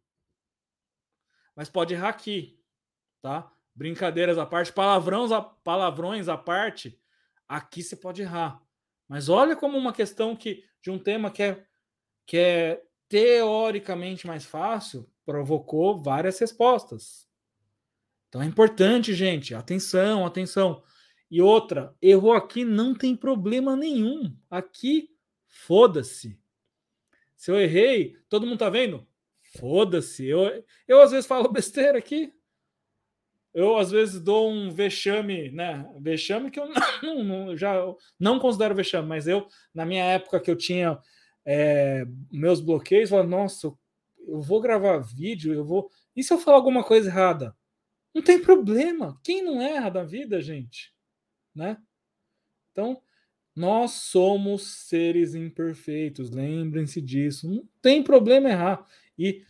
Mas pode errar aqui, tá? brincadeiras à parte, palavrões, a, palavrões à parte, aqui você pode errar. Mas olha como uma questão que de um tema que é, que é teoricamente mais fácil provocou várias respostas. Então é importante, gente. Atenção, atenção. E outra, errou aqui não tem problema nenhum. Aqui, foda-se. Se eu errei, todo mundo tá vendo? Foda-se. Eu, eu às vezes falo besteira aqui. Eu às vezes dou um vexame, né? Vexame que eu não, não, já não considero vexame, mas eu, na minha época que eu tinha é, meus bloqueios, eu falava, nossa, eu vou gravar vídeo, eu vou. E se eu falar alguma coisa errada? Não tem problema. Quem não erra da vida, gente? Né? Então, nós somos seres imperfeitos, lembrem-se disso. Não tem problema errar. E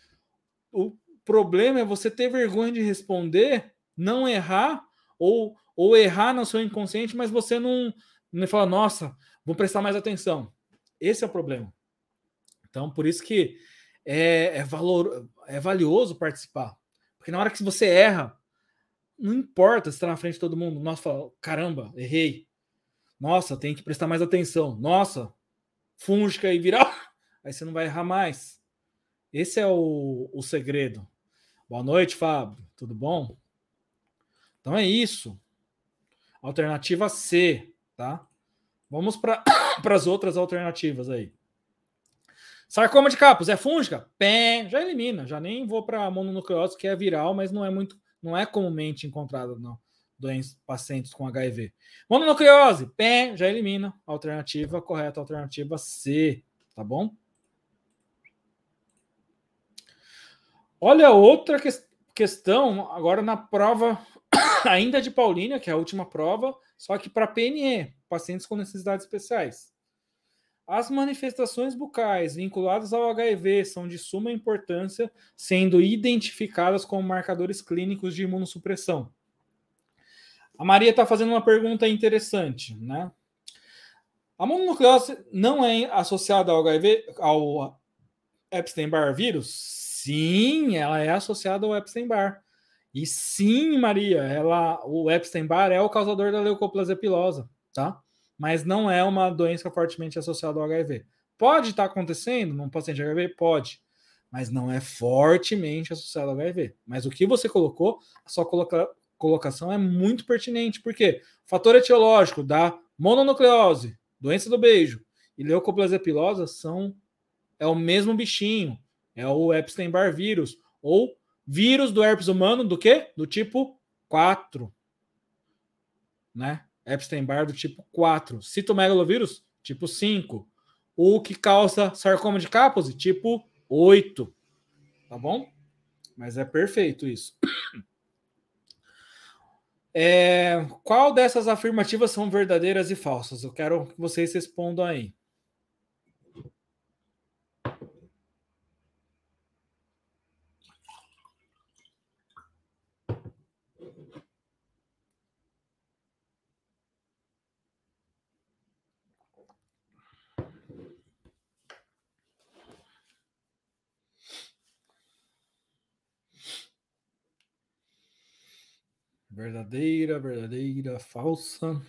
o problema é você ter vergonha de responder, não errar, ou, ou errar no seu inconsciente, mas você não, não fala, nossa, vou prestar mais atenção. Esse é o problema. Então, por isso que é, é, valor, é valioso participar. Porque na hora que você erra, não importa se está na frente de todo mundo. Nossa, fala, caramba, errei. Nossa, tem que prestar mais atenção. Nossa, fúngica e viral. Aí você não vai errar mais. Esse é o, o segredo. Boa noite, Fábio. Tudo bom? Então é isso. Alternativa C, tá? Vamos para as outras alternativas aí. Sarcoma de capos é fúngica? Pé, já elimina. Já nem vou para mononucleose, que é viral, mas não é muito, não é comumente encontrada não. Doentes, pacientes com HIV. Mononucleose, pé, já elimina. Alternativa correta, alternativa C, tá bom? Olha outra que questão agora na prova ainda de Paulínia, que é a última prova, só que para PNE, pacientes com necessidades especiais. As manifestações bucais vinculadas ao HIV são de suma importância, sendo identificadas como marcadores clínicos de imunossupressão. A Maria está fazendo uma pergunta interessante, né? A mononucleose não é associada ao HIV, ao Epstein-Barr vírus? Sim, ela é associada ao Epstein-Barr. E sim, Maria, ela, o Epstein-Barr é o causador da leucoplasia pilosa, tá? Mas não é uma doença fortemente associada ao HIV. Pode estar acontecendo num paciente HIV? Pode. Mas não é fortemente associado ao HIV. Mas o que você colocou, a sua coloca, colocação é muito pertinente. porque fator etiológico da mononucleose, doença do beijo e leucoplasia pilosa são é o mesmo bichinho. É o Epstein-Barr vírus. Ou vírus do herpes humano do quê? Do tipo 4. Né? Epstein-Barr do tipo 4. Citomegalovírus, tipo 5. O que causa sarcoma de Kaposi, tipo 8. Tá bom? Mas é perfeito isso. É, qual dessas afirmativas são verdadeiras e falsas? Eu quero que vocês respondam aí. Verdadeira, verdadeira, falsa.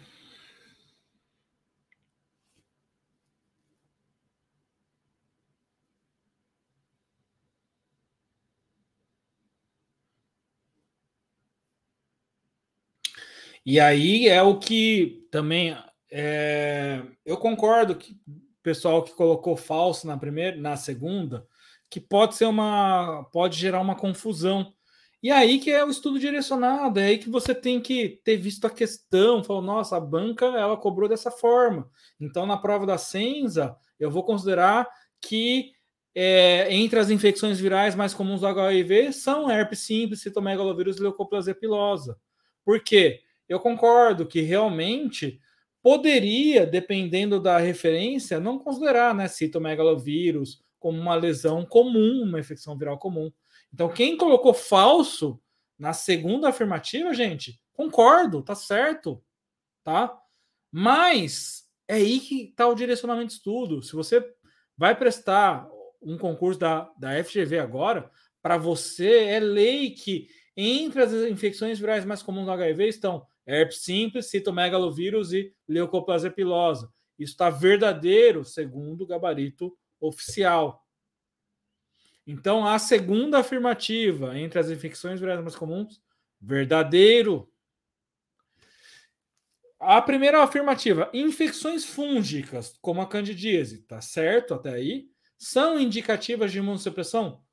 E aí é o que também é, eu concordo que pessoal que colocou falso na primeira, na segunda, que pode ser uma, pode gerar uma confusão e aí que é o estudo direcionado, é aí que você tem que ter visto a questão, falou, nossa, a banca ela cobrou dessa forma. Então, na prova da Senza, eu vou considerar que é, entre as infecções virais mais comuns do HIV são herpes simples, citomegalovírus e leucoplasia pilosa. Por quê? Eu concordo que realmente poderia, dependendo da referência, não considerar né, citomegalovírus como uma lesão comum, uma infecção viral comum. Então, quem colocou falso na segunda afirmativa, gente, concordo, tá certo, tá? Mas é aí que está o direcionamento de estudo. Se você vai prestar um concurso da, da FGV agora, para você é lei que Entre as infecções virais mais comuns do HIV estão herpes simples, citomegalovírus e leucoplasia pilosa. Isso está verdadeiro, segundo o gabarito oficial. Então, a segunda afirmativa entre as infecções virais mais comuns, verdadeiro. A primeira afirmativa, infecções fúngicas, como a candidíase, tá certo até aí? São indicativas de imunossupressão?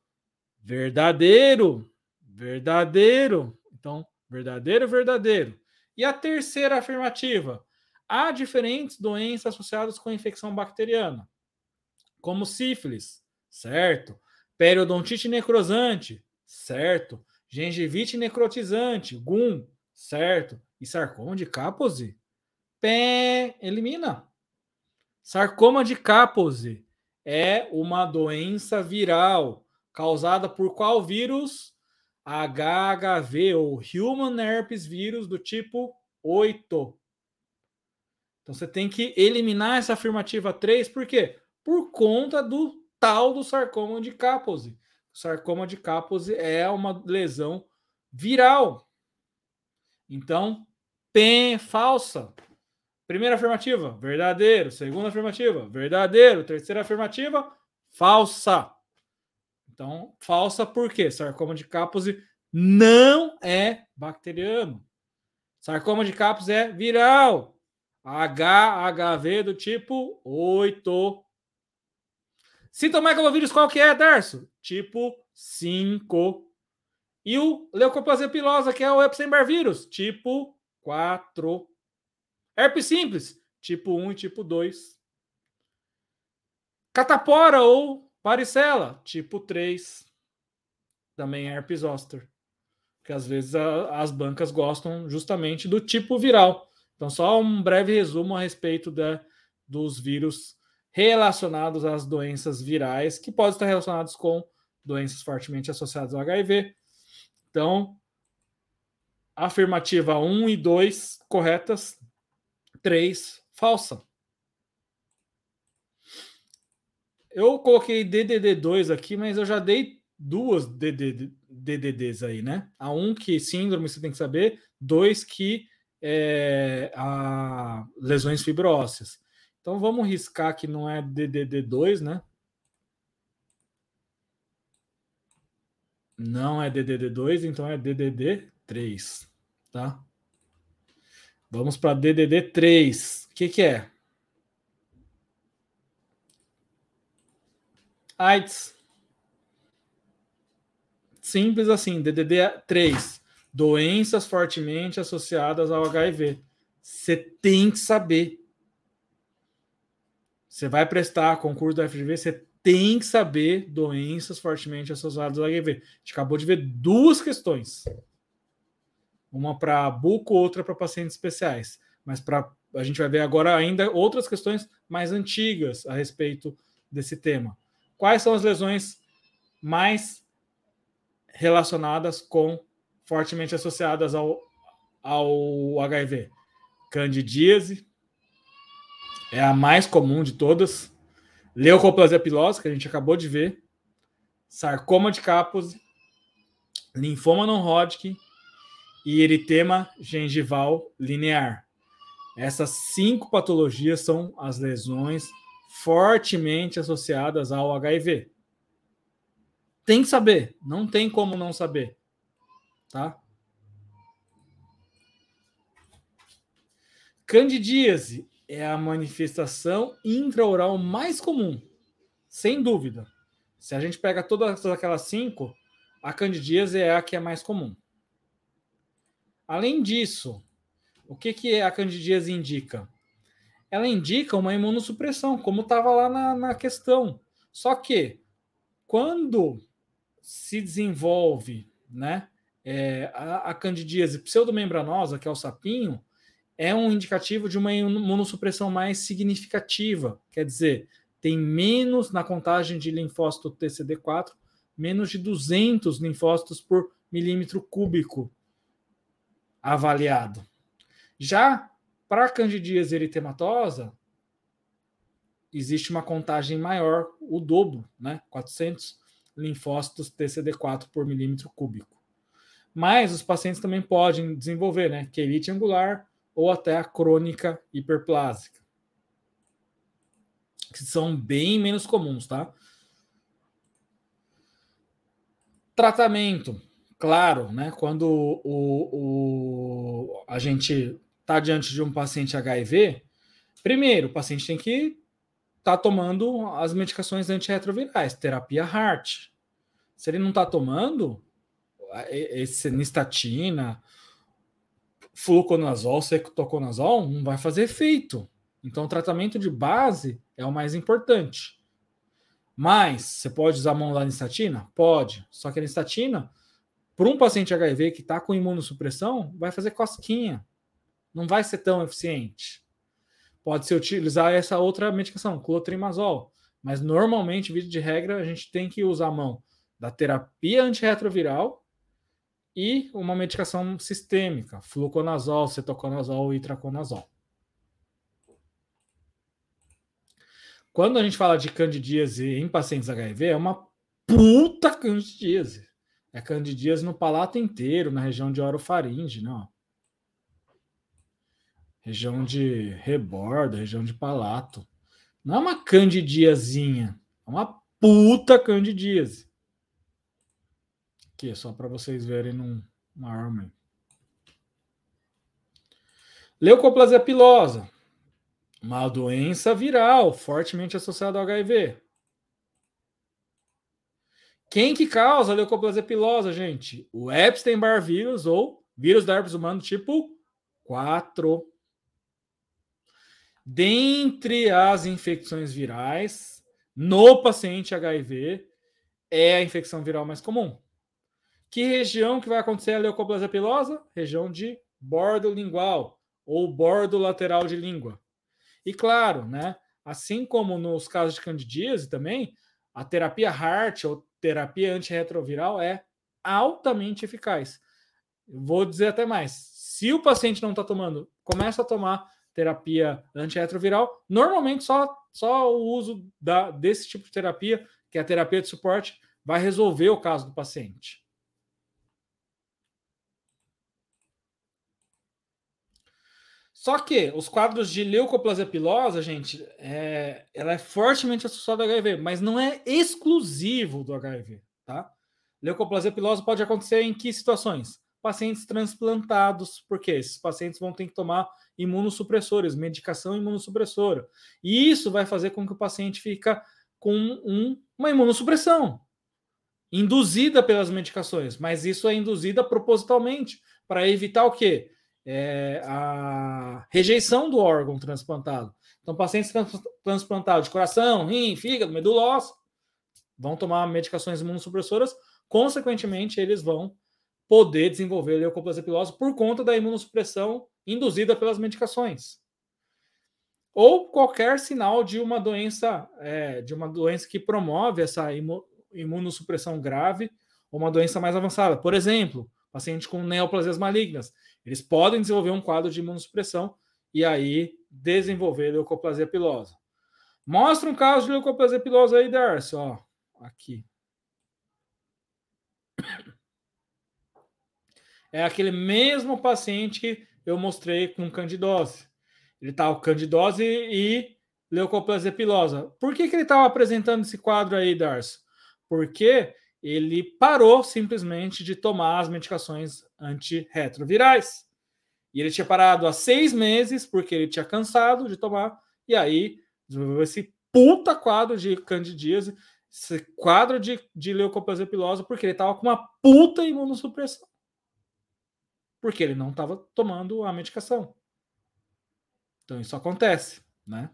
Verdadeiro. Verdadeiro. Então, verdadeiro, verdadeiro. E a terceira afirmativa, há diferentes doenças associadas com infecção bacteriana, como sífilis, certo? Periodontite necrosante, certo? Gengivite necrotizante, GUM, certo? E sarcoma de Kaposi, pé, elimina. Sarcoma de Kaposi é uma doença viral causada por qual vírus? HHV ou Human Herpes Vírus do tipo 8. Então você tem que eliminar essa afirmativa 3, por quê? Por conta do tal do sarcoma de Kaposi. O sarcoma de Kaposi é uma lesão viral. Então, P falsa. Primeira afirmativa, verdadeiro. Segunda afirmativa, verdadeiro. Terceira afirmativa, falsa. Então, falsa por quê? Sarcoma de Kaposi não é bacteriano. Sarcoma de Kaposi é viral. HHV do tipo 8. Citomegalovírus qual que é, Darcio? Tipo 5. E o leucoplasia pilosa, que é o Epstein-Barr vírus, tipo 4. Herpes simples, tipo 1 e tipo 2. Catapora ou varicela, tipo 3. Também é herpes zoster. Que às vezes a, as bancas gostam justamente do tipo viral. Então, só um breve resumo a respeito da, dos vírus relacionados às doenças virais, que podem estar relacionados com doenças fortemente associadas ao HIV. Então, afirmativa 1 e 2 corretas, 3 falsa. Eu coloquei DDD2 aqui, mas eu já dei duas DDD, DDDs aí, né? A um que síndrome você tem que saber, dois que é, a lesões fibróceas. Então vamos riscar que não é DDD2, né? Não é DDD2, então é DDD3, tá? Vamos para DDD3. O que, que é? AIDS. Simples assim, DDD3. Doenças fortemente associadas ao HIV. Você tem que saber. Você vai prestar concurso da FGV, você tem que saber doenças fortemente associadas ao HIV. A gente acabou de ver duas questões. Uma para buco, outra para pacientes especiais. Mas para a gente vai ver agora ainda outras questões mais antigas a respeito desse tema. Quais são as lesões mais relacionadas com fortemente associadas ao, ao HIV? Candidíase, é a mais comum de todas. Leucoplasia pilosa, que a gente acabou de ver. Sarcoma de Kaposi, linfoma não Hodgkin e eritema gengival linear. Essas cinco patologias são as lesões fortemente associadas ao HIV. Tem que saber, não tem como não saber, tá? Candidíase é a manifestação intraoral mais comum, sem dúvida. Se a gente pega todas aquelas cinco, a candidíase é a que é mais comum. Além disso, o que, que a candidíase indica? Ela indica uma imunossupressão, como estava lá na, na questão. Só que, quando se desenvolve né, é, a, a candidíase pseudomembranosa, que é o sapinho, é um indicativo de uma imunossupressão mais significativa. Quer dizer, tem menos na contagem de linfócito TCD4, menos de 200 linfócitos por milímetro cúbico avaliado. Já para candidíase eritematosa, existe uma contagem maior, o dobro, né? 400 linfócitos TCD4 por milímetro cúbico. Mas os pacientes também podem desenvolver, né? Quelite angular ou até a crônica hiperplásica. Que são bem menos comuns, tá? Tratamento, claro, né? Quando o, o, a gente está diante de um paciente HIV, primeiro, o paciente tem que estar tá tomando as medicações antirretrovirais, terapia HART. Se ele não está tomando, esse nistatina, fluconazol, cetoconazol, não vai fazer efeito. Então, o tratamento de base é o mais importante. Mas, você pode usar a mão da nistatina? Pode. Só que a nistatina, para um paciente HIV que está com imunossupressão, vai fazer cosquinha. Não vai ser tão eficiente. Pode-se utilizar essa outra medicação, clotrimazol. Mas, normalmente, vídeo de regra, a gente tem que usar a mão da terapia antirretroviral e uma medicação sistêmica, fluconazol, cetoconazol e traconazol. Quando a gente fala de candidíase em pacientes HIV, é uma puta candidíase. É candidíase no palato inteiro, na região de orofaringe, não. Né, região de rebordo, região de palato. Não é uma candidiazinha, é uma puta candidíase. Aqui, só para vocês verem num, numa arma. Leucoplasia pilosa. Uma doença viral fortemente associada ao HIV. Quem que causa a leucoplasia pilosa, gente? O Epstein-Barr vírus ou vírus da herpes humano tipo 4. Dentre as infecções virais, no paciente HIV, é a infecção viral mais comum. Que região que vai acontecer a leucoplasia pilosa? Região de bordo lingual ou bordo lateral de língua. E claro, né, assim como nos casos de candidíase também, a terapia HART ou terapia antirretroviral é altamente eficaz. Vou dizer até mais. Se o paciente não está tomando, começa a tomar terapia antirretroviral, normalmente só, só o uso da, desse tipo de terapia, que é a terapia de suporte, vai resolver o caso do paciente. Só que os quadros de leucoplasia pilosa, gente, é, ela é fortemente associada ao HIV, mas não é exclusivo do HIV, tá? Leucoplasia pilosa pode acontecer em que situações? Pacientes transplantados, porque esses pacientes vão ter que tomar imunossupressores, medicação imunossupressora. E isso vai fazer com que o paciente fica com um, uma imunossupressão induzida pelas medicações, mas isso é induzida propositalmente para evitar o quê? É, a rejeição do órgão transplantado. Então, pacientes transplantados de coração, rim, fígado, medula óssea, vão tomar medicações imunossupressoras, consequentemente, eles vão poder desenvolver leucoplasia pilosa por conta da imunossupressão induzida pelas medicações. Ou qualquer sinal de uma doença, é, de uma doença que promove essa imunossupressão grave ou uma doença mais avançada. Por exemplo, paciente com neoplasias malignas. Eles podem desenvolver um quadro de imunossupressão e aí desenvolver leucoplasia pilosa. Mostra um caso de leucoplasia pilosa aí, Darcy, ó, aqui. É aquele mesmo paciente que eu mostrei com candidose. Ele estava com candidose e leucoplasia pilosa. Por que, que ele estava apresentando esse quadro aí, Darcy? Porque ele parou simplesmente de tomar as medicações antirretrovirais. E ele tinha parado há seis meses porque ele tinha cansado de tomar, e aí desenvolveu esse puta quadro de candidíase, esse quadro de, de leucoplasia pilosa, porque ele estava com uma puta imunossupressão. Porque ele não estava tomando a medicação. Então isso acontece, né?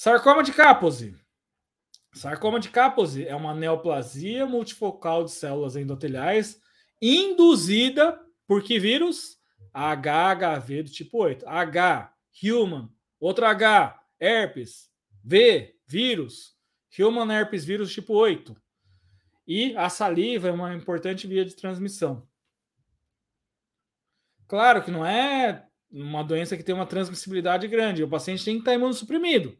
Sarcoma de Kaposi. Sarcoma de Kaposi é uma neoplasia multifocal de células endoteliais induzida por que vírus? HHV do tipo 8. H, human. Outro H, herpes. V, vírus. Human herpes vírus tipo 8. E a saliva é uma importante via de transmissão. Claro que não é uma doença que tem uma transmissibilidade grande. O paciente tem que estar imunossuprimido.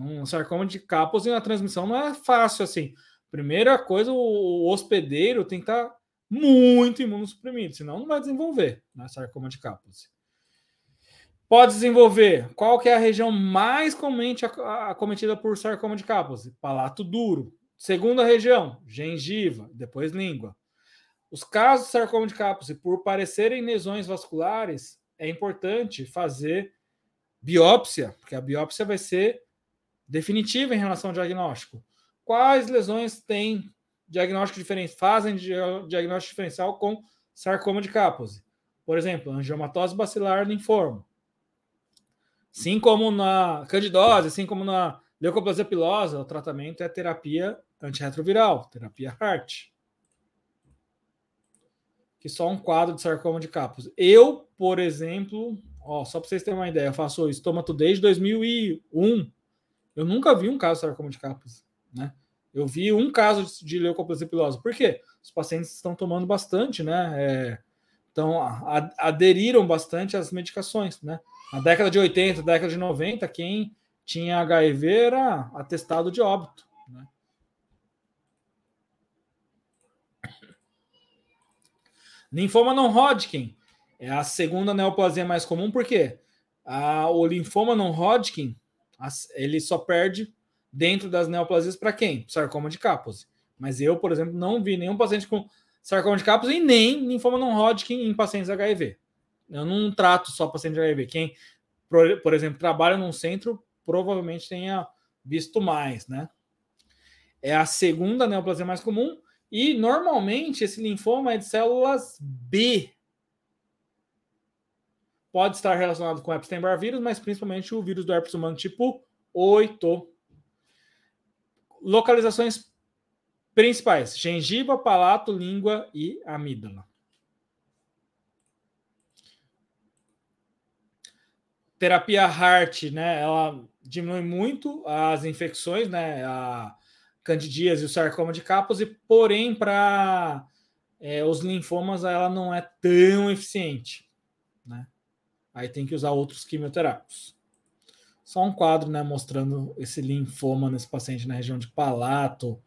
Um sarcoma de Kaposi, a transmissão não é fácil assim. Primeira coisa, o hospedeiro tem que estar tá muito imunossuprimido, senão não vai desenvolver né, sarcoma de Kaposi. Pode desenvolver. Qual que é a região mais comumente acometida por sarcoma de Kaposi? Palato duro. Segunda região, gengiva, depois língua. Os casos de sarcoma de Kaposi, por parecerem lesões vasculares, é importante fazer biópsia, porque a biópsia vai ser definitiva em relação ao diagnóstico. Quais lesões têm diagnóstico diferente, fazem diagnóstico diferencial com sarcoma de Kaposi? Por exemplo, angiomatose bacilar linfoma. Assim como na candidose, assim como na leucoplasia pilosa, o tratamento é terapia antirretroviral, terapia HART. Que só um quadro de sarcoma de Kaposi. Eu, por exemplo, ó, só para vocês terem uma ideia, eu faço estômato desde 2001 eu nunca vi um caso de sarcoma de Kaposi, né? Eu vi um caso de leucoplasia pilosa. Por quê? Os pacientes estão tomando bastante, né? É, então, a, aderiram bastante às medicações, né? Na década de 80, década de 90, quem tinha HIV era atestado de óbito, né? Linfoma não Hodgkin é a segunda neoplasia mais comum, por quê? A, o linfoma não Hodgkin ele só perde dentro das neoplasias para quem? Sarcoma de Kaposi. Mas eu, por exemplo, não vi nenhum paciente com sarcoma de Kaposi e nem linfoma não Hodgkin em pacientes HIV. Eu não trato só paciente de HIV. Quem, por, exemplo, trabalha num centro, provavelmente tenha visto mais, né? É a segunda neoplasia mais comum e normalmente esse linfoma é de células B pode estar relacionado com Epstein-Barr vírus, mas principalmente o vírus do herpes humano tipo 8. Localizações principais: gengiva, palato, língua e amígdala. Terapia HART, né? Ela diminui muito as infecções, né? A candidíase e o sarcoma de Kaposi, porém para é, os linfomas ela não é tão eficiente, né? Aí tem que usar outros quimioterápicos. Só um quadro, né, mostrando esse linfoma nesse paciente na região de palato,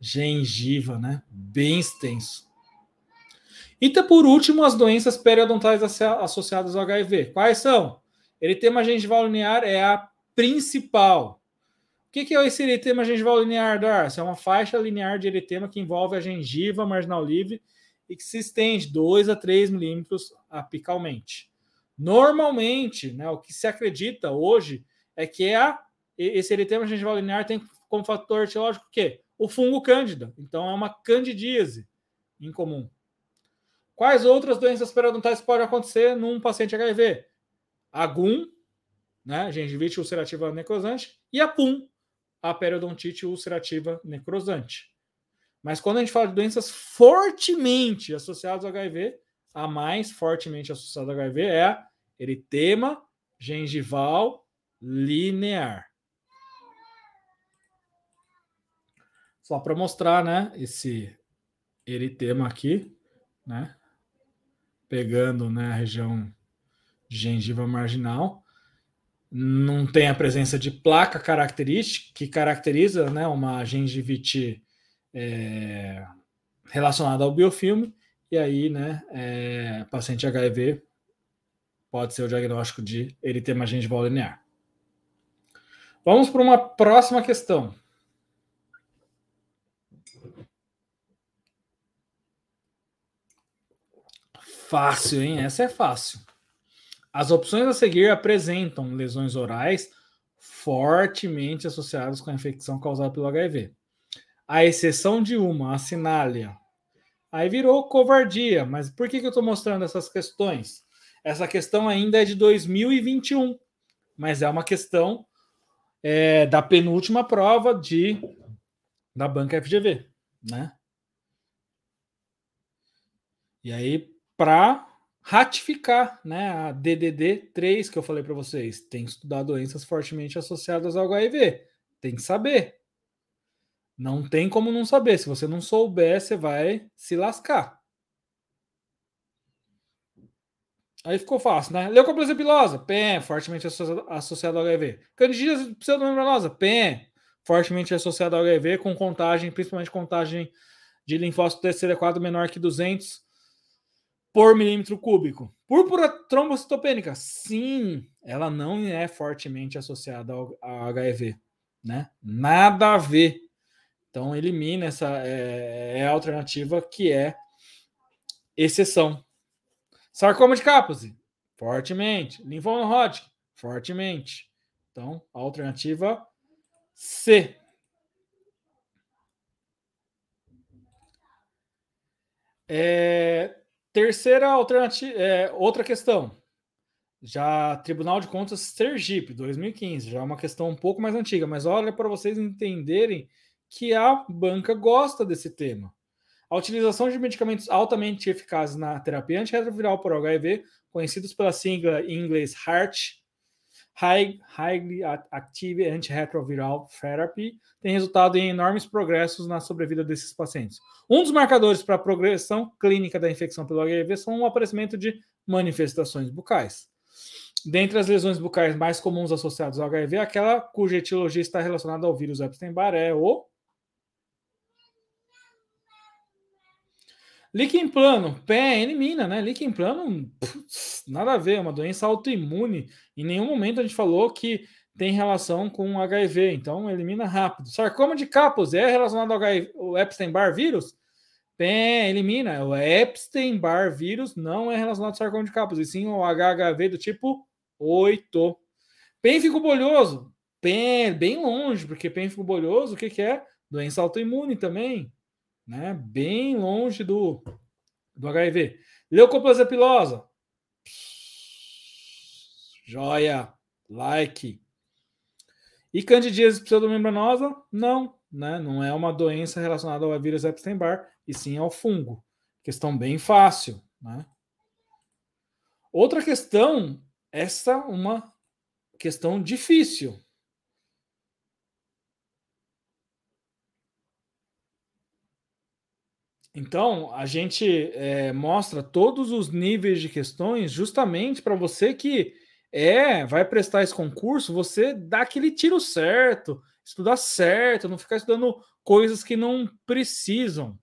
gengiva, né, bem extenso. E por último, as doenças periodontais associadas ao HIV. Quais são? Eritema gengival linear é a principal. O que é esse eritema gengival linear, Darcy? É uma faixa linear de eritema que envolve a gengiva marginal livre e que se estende 2 a 3 milímetros apicalmente. Normalmente, né, o que se acredita hoje é que a, esse eritema gengival linear tem como fator etiológico o quê? O fungo cândida. Então, é uma candidíase incomum. Quais outras doenças periodontais podem acontecer num paciente HIV? A GUM, né, gengivite ulcerativa necrosante, e a PUM, a periodontite ulcerativa necrosante. Mas quando a gente fala de doenças fortemente associadas ao HIV, a mais fortemente associada ao HIV é a eritema gengival linear. Só para mostrar, né, esse eritema aqui, né, pegando, né, a região gengiva marginal, não tem a presença de placa característica que caracteriza, né, uma gengivite é, relacionada ao biofilme, e aí, né, é, paciente HIV pode ser o diagnóstico de eritema gengival linear. Vamos para uma próxima questão. Fácil, hein? Essa é fácil. As opções a seguir apresentam lesões orais fortemente associadas com a infecção causada pelo HIV. A exceção de uma, a sinália. Aí virou covardia. Mas por que, que eu estou mostrando essas questões? Essa questão ainda é de 2021, mas é uma questão é, da penúltima prova de da banca FGV, né? E aí, para ratificar né, a DDD 3 que eu falei para vocês, tem que estudar doenças fortemente associadas ao HIV. Tem que saber. Não tem como não saber. Se você não souber, você vai se lascar. Aí ficou fácil, né? Leucoplasia pilosa, PEN, fortemente associado ao HIV. Candidíase pseudomembranosa, PEN, fortemente associado ao HIV, com contagem, principalmente contagem de linfócito TCD4 menor que 200 por milímetro cúbico. Púrpura trombocitopênica, sim, ela não é fortemente associada ao, ao HIV, né? Nada a ver. Então elimina essa é, é a alternativa que é exceção. Sarcoma de Kaposi, fortemente. Linfoma Hodgkin, fortemente. Então, alternativa C. É, terceira alternativa, é, outra questão. Já Tribunal de Contas Sergipe, 2015, já é uma questão um pouco mais antiga, mas olha para vocês entenderem que a banca gosta desse tema. A utilização de medicamentos altamente eficazes na terapia antirretroviral por HIV, conhecidos pela sigla em inglês HART, High, Highly Active Antiretroviral Therapy, tem resultado em enormes progressos na sobrevida desses pacientes. Um dos marcadores para a progressão clínica da infecção pelo HIV são o aparecimento de manifestações bucais. Dentre as lesões bucais mais comuns associadas ao HIV, aquela cuja etiologia está relacionada ao vírus Epstein-Barr é o Líquen plano, pé, elimina, né? Líquen plano, putz, nada a ver, é uma doença autoimune. Em nenhum momento a gente falou que tem relação com HIV, então elimina rápido. Sarcoma de Kaposi é relacionado ao, HIV, ao Epstein-Barr vírus? Pé, elimina. O Epstein-Barr vírus não é relacionado ao sarcoma de Kaposi, sim ao HHV do tipo 8. Pênfico bolhoso, pé, bem longe, porque pênfico bolhoso, o que, que é? Doença autoimune também né? Bem longe do, do HIV. Leucoplasia pilosa. Joia, like. E candidíase pseudomembranosa? Não, né? Não é uma doença relacionada ao vírus Epstein-Barr, e sim ao fungo. Questão bem fácil, né? Outra questão, essa uma questão difícil. Então, a gente é, mostra todos os níveis de questões justamente para você que é, vai prestar esse concurso, você dá aquele tiro certo, estudar certo, não ficar estudando coisas que não precisam.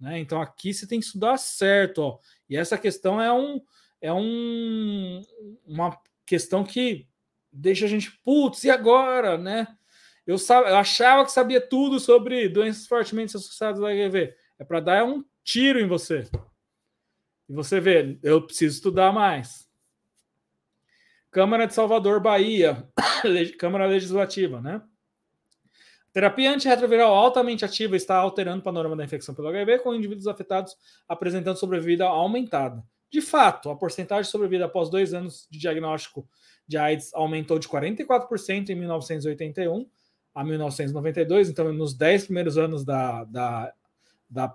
Né? Então, aqui você tem que estudar certo. Ó. E essa questão é, um, é um, uma questão que deixa a gente, putz, e agora? Né? Eu, eu achava que sabia tudo sobre doenças fortemente associadas ao HIV é para dar um tiro em você. E você vê, eu preciso estudar mais. Câmara de Salvador, Bahia, Câmara Legislativa, né? Terapia antirretroviral altamente ativa está alterando o panorama da infecção pelo HIV, com indivíduos afetados apresentando sobrevida aumentada. De fato, a porcentagem de sobrevida após dois anos de diagnóstico de AIDS aumentou de 44% em 1981 a 1992, então nos 10 primeiros anos da, da da,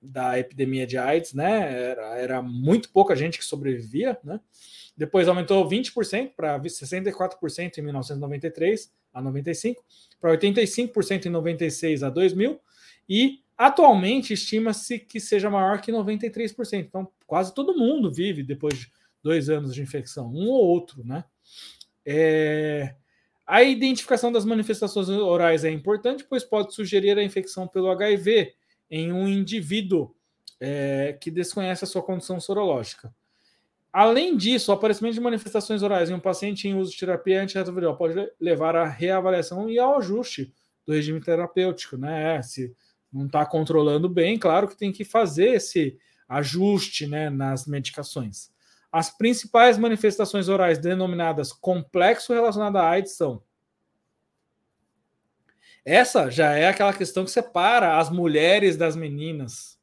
da epidemia de AIDS, né? Era, era muito pouca gente que sobrevivia, né? Depois aumentou 20% para 64% em 1993 a 95, para 85% em 96 a 2000 e atualmente estima-se que seja maior que 93%. Então, quase todo mundo vive depois de dois anos de infecção, um ou outro, né? É... A identificação das manifestações orais é importante, pois pode sugerir a infecção pelo HIV, em um indivíduo é, que desconhece a sua condição sorológica. Além disso, o aparecimento de manifestações orais em um paciente em uso de terapia antirretroviral pode levar à reavaliação e ao ajuste do regime terapêutico, né? Se não está controlando bem, claro que tem que fazer esse ajuste né, nas medicações. As principais manifestações orais denominadas complexo relacionado à AIDS são essa já é aquela questão que separa as mulheres das meninas,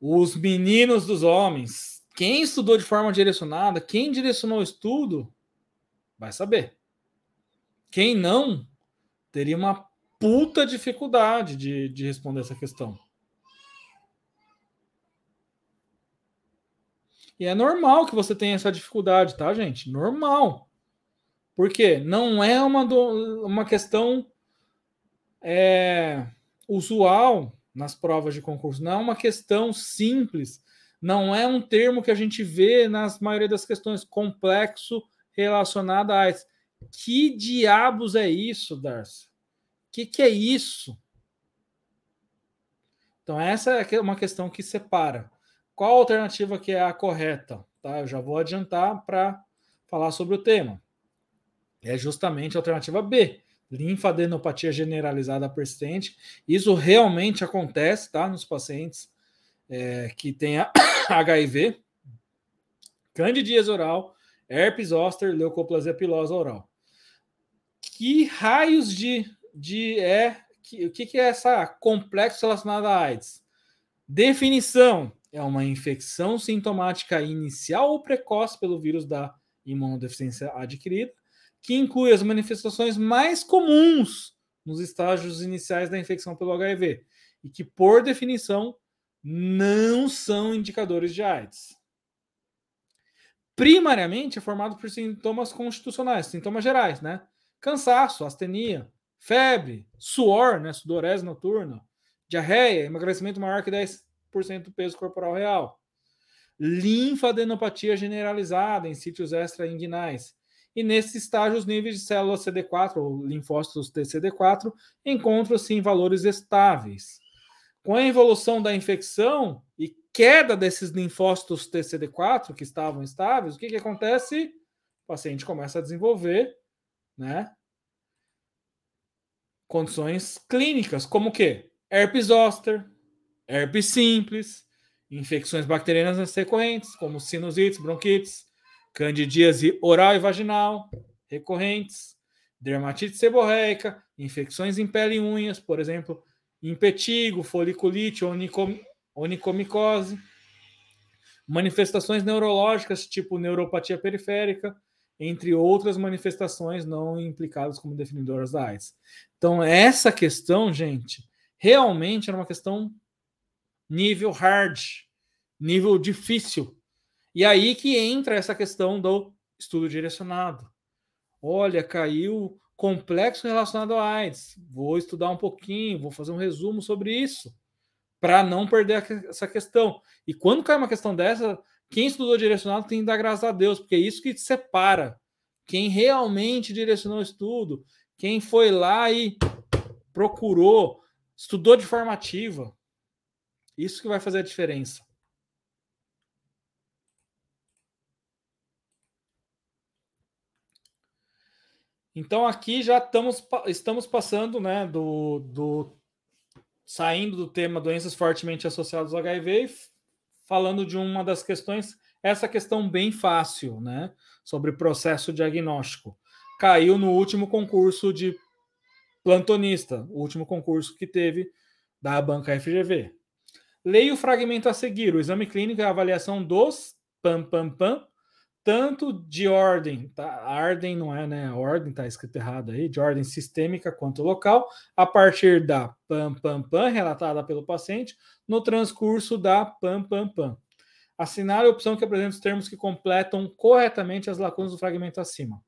os meninos dos homens. Quem estudou de forma direcionada, quem direcionou o estudo, vai saber. Quem não, teria uma puta dificuldade de, de responder essa questão. E é normal que você tenha essa dificuldade, tá, gente? Normal. Porque não é uma, do, uma questão é, usual nas provas de concurso. Não é uma questão simples Não é um termo que a gente vê nas maioria das questões complexo relacionado a. Que diabos é isso, Darcy? O que, que é isso? Então, essa é uma questão que separa. Qual a alternativa que é a correta? Tá? Eu já vou adiantar para falar sobre o tema. É justamente a alternativa B, linfadenopatia generalizada persistente. Isso realmente acontece tá, nos pacientes é, que têm HIV, candidíase oral, herpes zoster, leucoplasia pilosa oral. Que raios de, de é que, o que, que é essa complexo relacionado à AIDS? Definição: é uma infecção sintomática inicial ou precoce pelo vírus da imunodeficiência adquirida, que inclui as manifestações mais comuns nos estágios iniciais da infecção pelo HIV e que, por definição, não são indicadores de AIDS. Primariamente é formado por sintomas constitucionais, sintomas gerais, né? Cansaço, astenia, febre, suor, né, sudorese noturna, diarreia, emagrecimento maior que 10% do peso corporal real, linfadenopatia generalizada em sítios extrainguinais. E nesse estágio, os níveis de células CD4 ou linfócitos TCD4 encontram-se em valores estáveis. Com a evolução da infecção e queda desses linfócitos TCD4 que estavam estáveis, o que, que acontece? O paciente começa a desenvolver né, condições clínicas, como o quê? Herpes zoster, herpes simples, infecções bacterianas recorrentes, como sinusites, bronquites, candidíase oral e vaginal recorrentes, dermatite seborreica, infecções em pele e unhas, por exemplo, impetigo, foliculite, onicom, onicomicose, manifestações neurológicas tipo neuropatia periférica, entre outras manifestações não implicadas como definidoras da AIDS. Então, essa questão, gente, realmente era uma questão nível hard, nível difícil. E aí que entra essa questão do estudo direcionado. Olha, caiu complexo relacionado à AIDS. Vou estudar um pouquinho, vou fazer um resumo sobre isso, para não perder essa questão. E quando cai uma questão dessa, quem estudou direcionado tem que dar graças a Deus, porque é isso que separa quem realmente direcionou o estudo, quem foi lá e procurou, estudou de forma ativa. Isso que vai fazer a diferença. Então aqui já estamos, estamos passando, né, do, do saindo do tema doenças fortemente associadas ao HIV falando de uma das questões, essa questão bem fácil, né? Sobre processo diagnóstico. Caiu no último concurso de plantonista, o último concurso que teve da banca FGV. Leia o fragmento a seguir. O exame clínico é a avaliação dos pam pam pam, tanto de ordem, tá? Ordem não é, né? Ordem tá escrito errado aí, de ordem sistêmica quanto local, a partir da PAM PAM PAM relatada pelo paciente no transcurso da PAM PAM PAM. Assinar a opção que apresenta os termos que completam corretamente as lacunas do fragmento acima.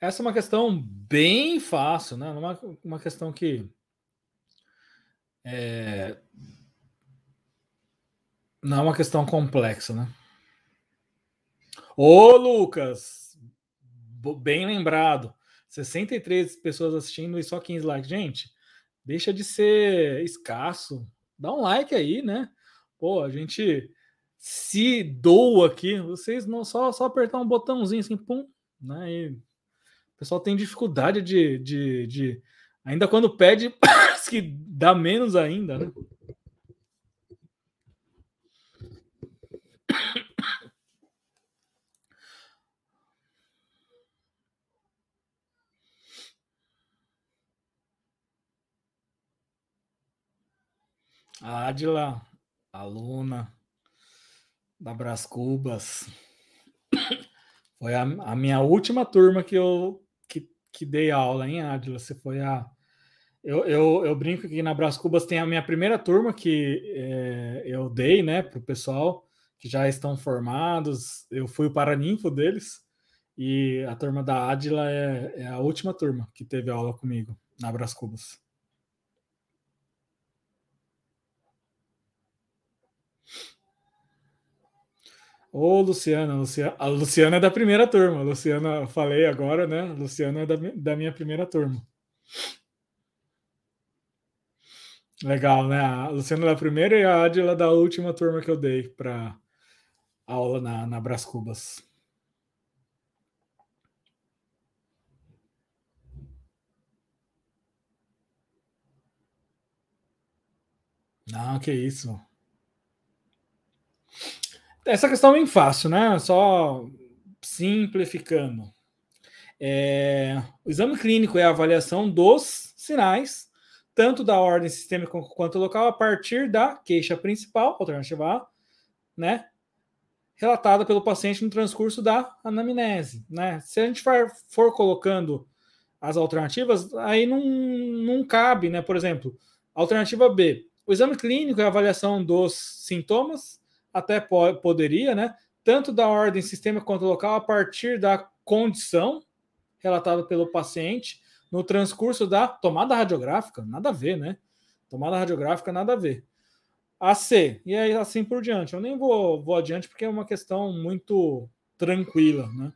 Essa é uma questão bem fácil, né? Uma, uma questão que é... Não é uma questão complexa, né? Ô, Lucas! Bem lembrado. 63 pessoas assistindo e só 15 likes. Gente, deixa de ser escasso. Dá um like aí, né? Pô, a gente se doa aqui. Vocês não só, só apertar um botãozinho assim, pum, né? E o pessoal tem dificuldade de, de, de ainda quando pede parece que dá menos ainda, né? A Adila, aluna da Bras Cubas, foi a, a, minha última turma que eu que, que dei aula, hein, Adila? Você foi a eu, eu, eu, brinco que na Brás Cubas tem a minha primeira turma que é, eu dei, né, para o pessoal que já estão formados. Eu fui o paraninfo deles e a turma da Adila é, é, a última turma que teve aula comigo. na Bras Cubas. Ô, Luciana, Luciana, a Luciana é da primeira turma. Luciana, falei agora, né? Luciana é da, da minha primeira turma. Legal, né? A Luciana da primeira e a Adila da última turma que eu dei para aula na, na Bras Cubas. Não, que isso. Essa questão é bem fácil, né? Só simplificando. É, o exame clínico é a avaliação dos sinais, tanto da ordem sistêmica quanto local, a partir da queixa principal, alternativa A, né? Relatada pelo paciente no transcurso da anamnese, né? Se a gente for, for colocando as alternativas, aí não, não cabe, né? Por exemplo, alternativa B, o exame clínico é a avaliação dos sintomas, até po poderia, né? Tanto da ordem sistêmica quanto local, a partir da condição relatada pelo paciente no transcurso da tomada radiográfica, nada a ver, né? Tomada radiográfica, nada a ver. A C, e aí assim por diante. Eu nem vou, vou adiante porque é uma questão muito tranquila, né?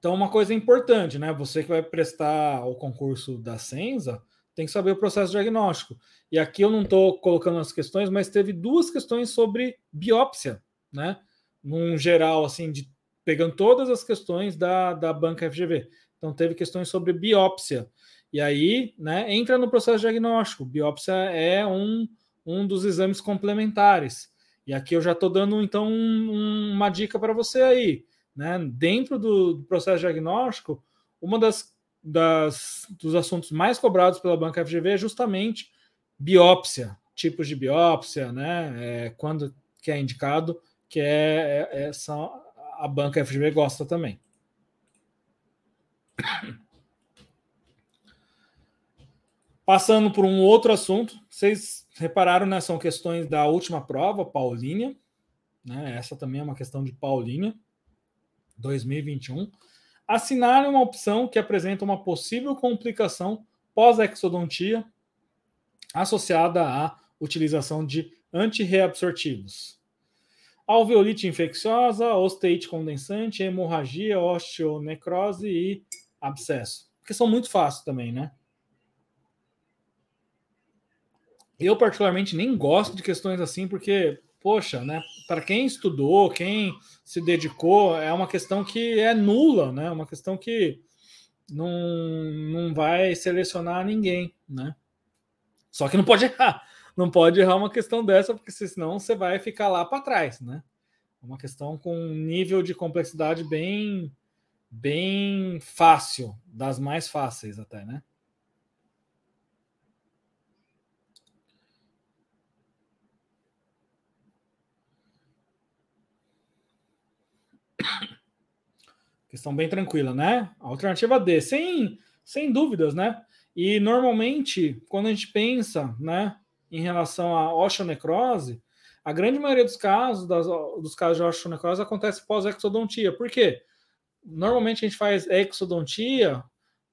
Então, uma coisa importante, né? Você que vai prestar o concurso da Senza, tem que saber o processo diagnóstico. E aqui eu não estou colocando as questões, mas teve duas questões sobre biópsia, né? Num geral, assim, de pegando todas as questões da, da banca FGV. Então, teve questões sobre biópsia. E aí, né, entra no processo diagnóstico. Biópsia é um, um dos exames complementares. E aqui eu já estou dando, então, um, uma dica para você aí. Né? Dentro do, do processo diagnóstico, uma das das, dos assuntos mais cobrados pela banca FGV é justamente biópsia, tipos de biópsia, né? É, quando que é indicado, que é, é essa a banca FGV gosta também. Passando por um outro assunto, vocês repararam, né? São questões da última prova, Paulinha, né? Essa também é uma questão de Paulinha, 2021 assinale uma opção que apresenta uma possível complicação pós-exodontia associada à utilização de antirreabsortivos. Alveolite infecciosa, osteite condensante, hemorragia, osteonecrose e abscesso. Porque são muito fáceis também, né? Eu, particularmente, nem gosto de questões assim, porque poxa, né? Para quem estudou, quem se dedicou, é uma questão que é nula, né? Uma questão que não, não vai selecionar ninguém, né? Só que não pode errar, não pode errar uma questão dessa, porque senão você vai ficar lá para trás, né? Uma questão com um nível de complexidade bem, bem fácil, das mais fáceis até, né? Questão bem tranquila, né? Alternativa D, sem, sem dúvidas, né? E normalmente, quando a gente pensa, né, em relação à osteonecrose, a grande maioria dos casos, das, dos casos de osteonecrose acontece pós-exodontia. Por quê? Normalmente a gente faz exodontia,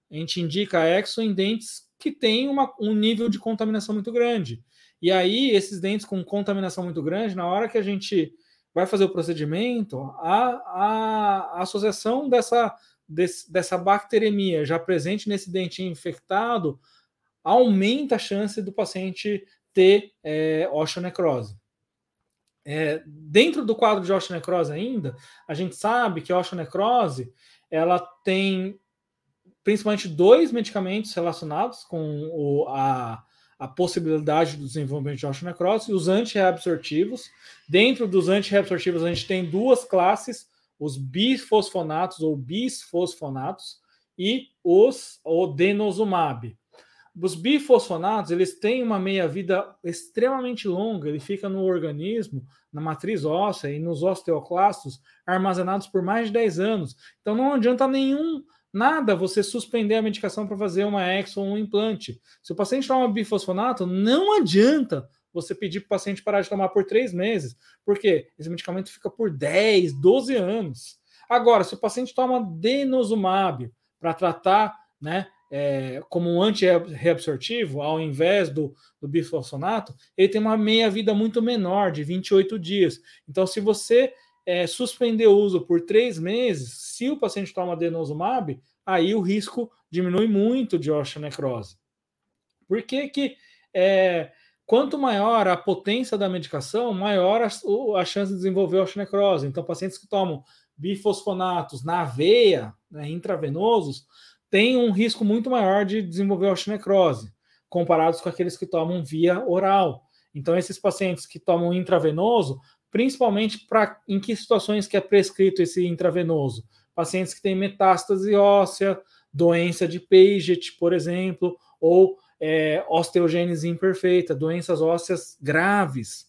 a gente indica exo em dentes que têm uma, um nível de contaminação muito grande. E aí, esses dentes com contaminação muito grande, na hora que a gente vai fazer o procedimento, a, a, associação dessa, desse, dessa bacteremia já presente nesse dentinho infectado aumenta a chance do paciente ter é, osteonecrose. É, dentro do quadro de osteonecrose ainda, a gente sabe que a osteonecrose ela tem principalmente dois medicamentos relacionados com o, a, a possibilidade do desenvolvimento de osteonecrose e os antirreabsortivos. Dentro dos antirreabsortivos, a gente tem duas classes, os bifosfonatos ou bisfosfonatos e os o denosumab. Os bifosfonatos, eles têm uma meia-vida extremamente longa, ele fica no organismo, na matriz óssea e nos osteoclastos armazenados por mais de 10 anos. Então não adianta nenhum Nada você suspender a medicação para fazer uma exo ou um implante. Se o paciente toma bifosfonato, não adianta você pedir para o paciente parar de tomar por três meses, porque esse medicamento fica por 10, 12 anos. Agora, se o paciente toma denosumab para tratar, né, é, como um anti-reabsortivo, ao invés do, do bifosfonato, ele tem uma meia-vida muito menor, de 28 dias. Então, se você é, suspender o uso por três meses, se o paciente toma denosumab, aí o risco diminui muito de osteonecrose. Por que que é, quanto maior a potência da medicação, maior a, a chance de desenvolver osteonecrose. Então, pacientes que tomam bifosfonatos na veia, né, intravenosos, têm um risco muito maior de desenvolver osteonecrose, comparados com aqueles que tomam via oral. Então, esses pacientes que tomam intravenoso, principalmente para em que situações que é prescrito esse intravenoso? Pacientes que têm metástase óssea, doença de Paget, por exemplo, ou é, osteogênese imperfeita, doenças ósseas graves.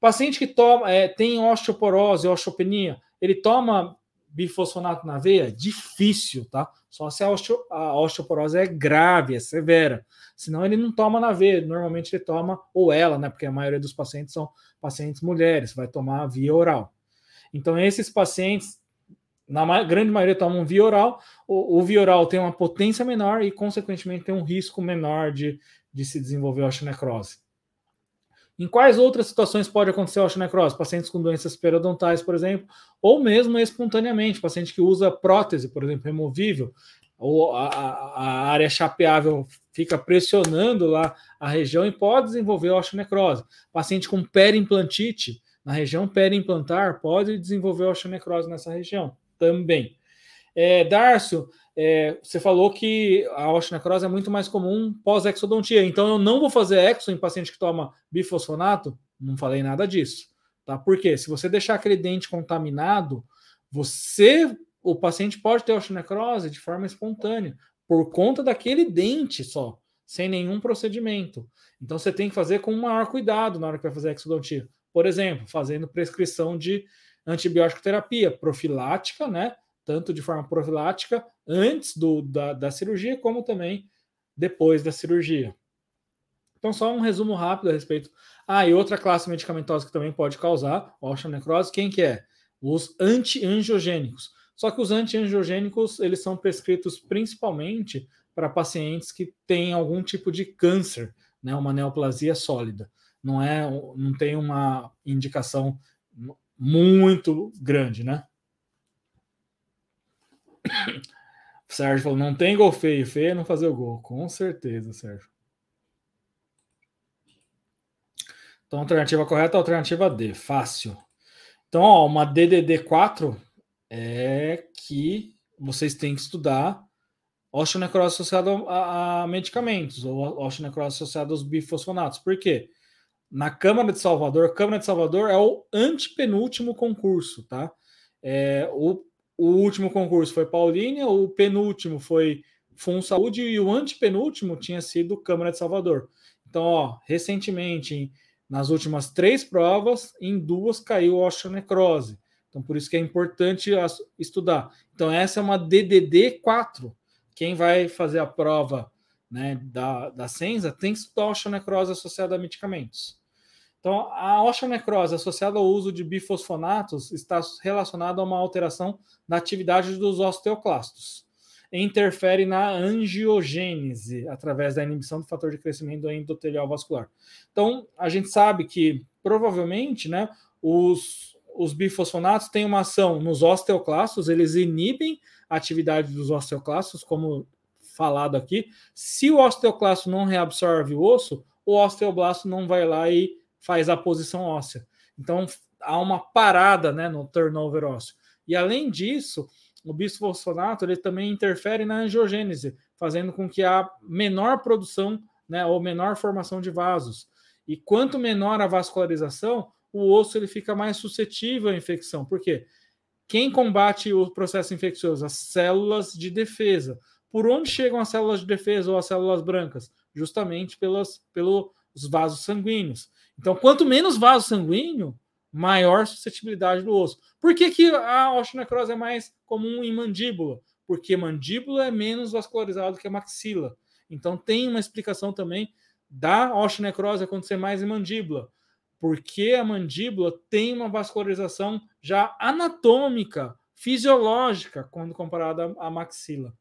Paciente que toma, é, tem osteoporose, osteopenia, ele toma bifosfonato na veia? Difícil, tá? Só se a, osteo, a osteoporose é grave, é severa. Senão ele não toma na veia. Normalmente ele toma, ou ela, né? Porque a maioria dos pacientes são pacientes mulheres, vai tomar via oral. Então, esses pacientes, na grande maioria, tomam via oral. O, o via oral tem uma potência menor e, consequentemente, tem um risco menor de, de se desenvolver osteonecrose. Em quais outras situações pode acontecer a osteonecrose? Pacientes com doenças periodontais, por exemplo, ou mesmo espontaneamente, paciente que usa prótese, por exemplo, removível, ou a, a, área chapeável fica pressionando lá a região e pode desenvolver osteonecrose. Paciente com perimplantite, na região perimplantar, pode desenvolver osteonecrose nessa região também. É, Dárcio, é, você falou que a osteonecrose é muito mais comum pós-exodontia, então eu não vou fazer exo em paciente que toma bifosfonato? Não falei nada disso, tá? Porque se você deixar aquele dente contaminado, você, o paciente pode ter osteonecrose de forma espontânea, por conta daquele dente só, sem nenhum procedimento. Então você tem que fazer com maior cuidado na hora que vai fazer exodontia. Por exemplo, fazendo prescrição de antibiótico terapia profilática, né? tanto de forma profilática antes do, da, da cirurgia, como também depois da cirurgia. Então, só um resumo rápido a respeito. Ah, e outra classe medicamentosa que também pode causar osteonecrose, quem que é? Os antiangiogênicos. Só que os antiangiogênicos, eles são prescritos principalmente para pacientes que têm algum tipo de câncer, né, uma neoplasia sólida. Não é, não tem uma indicação muito grande, né? Sérgio falou: não tem gol feio, feio é não fazer o gol. Com certeza, Sérgio. Então, alternativa correta, alternativa D, fácil. Então, ó, uma DDD4 é que vocês têm que estudar osteonecrose associada a, a medicamentos ou osteonecrose associada aos bifosfonatos. Por quê? Na Câmara de Salvador, Câmara de Salvador é o antepenúltimo concurso, tá? É, o o último concurso foi Paulínia, o penúltimo foi Fun Saúde e o antepenúltimo tinha sido Câmara de Salvador. Então, ó, recentemente, nas últimas três provas, em duas caiu osteonecrose. Então, por isso que é importante estudar. Então, essa é uma DDD 4. Quem vai fazer a prova né, da, da Senza tem que estudar osteonecrose associada a medicamentos. Então, a osteonecrose associada ao uso de bifosfonatos está relacionada a uma alteração da atividade dos osteoclastos. Interfere na angiogênese através da inibição do fator de crescimento do endotelial vascular. Então, a gente sabe que provavelmente, né, os, os bifosfonatos têm uma ação nos osteoclastos, eles inibem a atividade dos osteoclastos, como falado aqui. Se o osteoclasto não reabsorve o osso, o osteoblasto não vai lá e faz a posição óssea. Então há uma parada né, no turnover ósseo. E além disso, o bisfosfonato ele também interfere na angiogênese, fazendo com que há menor produção né, ou menor formação de vasos. E quanto menor a vascularização, o osso ele fica mais suscetível à infecção. Por quê? Quem combate o processo infeccioso? As células de defesa. Por onde chegam as células de defesa ou as células brancas? Justamente pelas, pelos vasos sanguíneos. Então, quanto menos vaso sanguíneo, maior suscetibilidade do osso. Por que, que a osteonecrose é mais comum em mandíbula? Porque mandíbula é menos vascularizado que a maxila. Então, tem uma explicação também da osteonecrose acontecer mais em mandíbula. Porque a mandíbula tem uma vascularização já anatômica fisiológica quando comparada à maxila.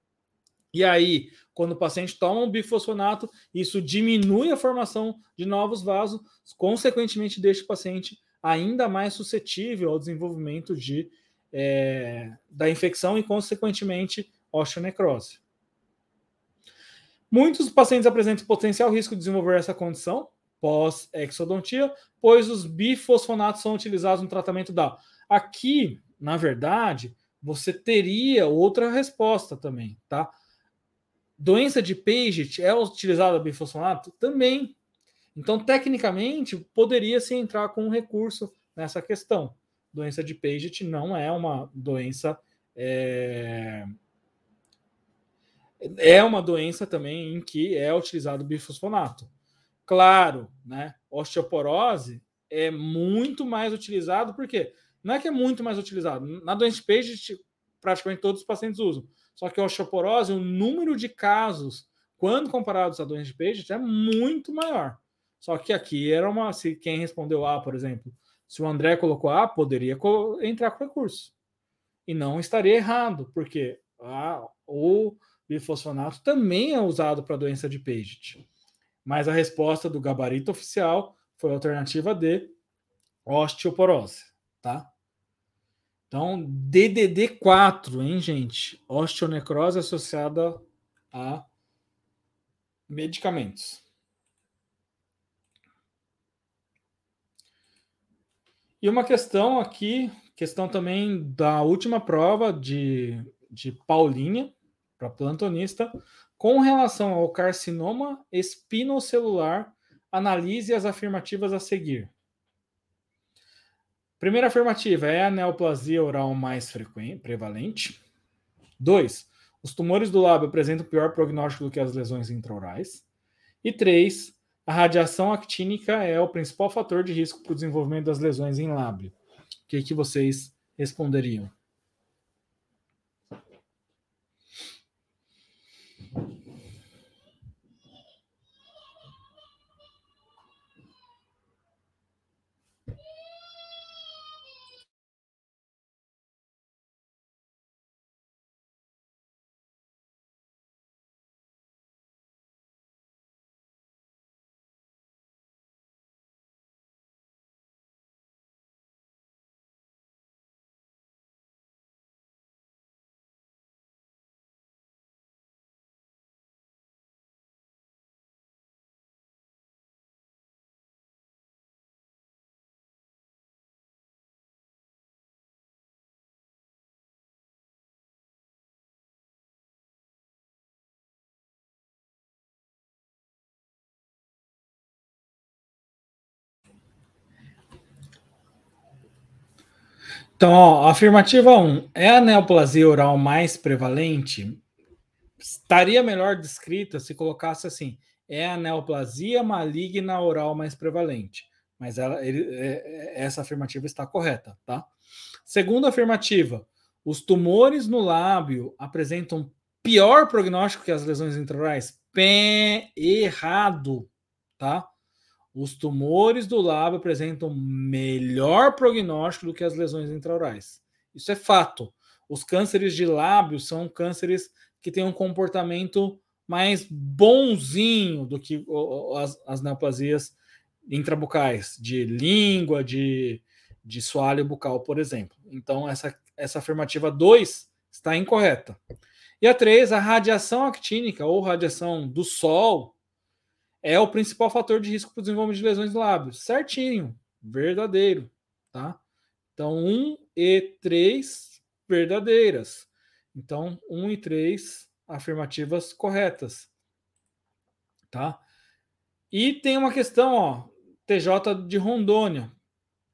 E aí, quando o paciente toma um bifosfonato, isso diminui a formação de novos vasos, consequentemente deixa o paciente ainda mais suscetível ao desenvolvimento de, é, da infecção e, consequentemente, osteonecrose. Muitos pacientes apresentam potencial risco de desenvolver essa condição pós-exodontia, pois os bifosfonatos são utilizados no tratamento da. Aqui, na verdade, você teria outra resposta também, tá? Doença de Paget é utilizada bifosfonato? Também. Então, tecnicamente, poderia se entrar com um recurso nessa questão. Doença de Paget não é uma doença. É... é uma doença também em que é utilizado bifosfonato. Claro, né? Osteoporose é muito mais utilizado, porque não é que é muito mais utilizado. Na doença de Paget, praticamente todos os pacientes usam. Só que a osteoporose, o número de casos, quando comparados à doença de Paget, é muito maior. Só que aqui era uma. Se quem respondeu A, por exemplo, se o André colocou A, poderia entrar com recurso. E não estaria errado, porque a, o bifosfonato também é usado para doença de Paget. Mas a resposta do gabarito oficial foi a alternativa D, osteoporose, tá? Então, DDD4, hein, gente? Osteonecrose associada a medicamentos. E uma questão aqui, questão também da última prova de, de Paulinha, para plantonista, com relação ao carcinoma espinocelular, analise as afirmativas a seguir. Primeira afirmativa é a neoplasia oral mais frequente, prevalente. Dois, os tumores do lábio apresentam pior prognóstico do que as lesões intraorais. E três, a radiação actínica é o principal fator de risco para o desenvolvimento das lesões em lábio. O que, que vocês responderiam? Então, ó, afirmativa 1. É a neoplasia oral mais prevalente? Estaria melhor descrita se colocasse assim: é a neoplasia maligna oral mais prevalente. Mas ela, ele, é, é essa afirmativa está correta, tá? Segunda afirmativa: os tumores no lábio apresentam pior prognóstico que as lesões intraorais? Pé errado, tá? Os tumores do lábio apresentam melhor prognóstico do que as lesões intraorais. Isso é fato. Os cânceres de lábio são cânceres que têm um comportamento mais bonzinho do que as, as neoplasias intrabucais, de língua, de, de soalho bucal, por exemplo. Então, essa, essa afirmativa 2 está incorreta. E a 3, a radiação actínica ou radiação do sol é o principal fator de risco para o desenvolvimento de lesões de lábios. Certinho, verdadeiro, tá? Então, 1 e 3 verdadeiras. Então, 1 e 3 afirmativas corretas, tá? E tem uma questão, ó, TJ de Rondônia.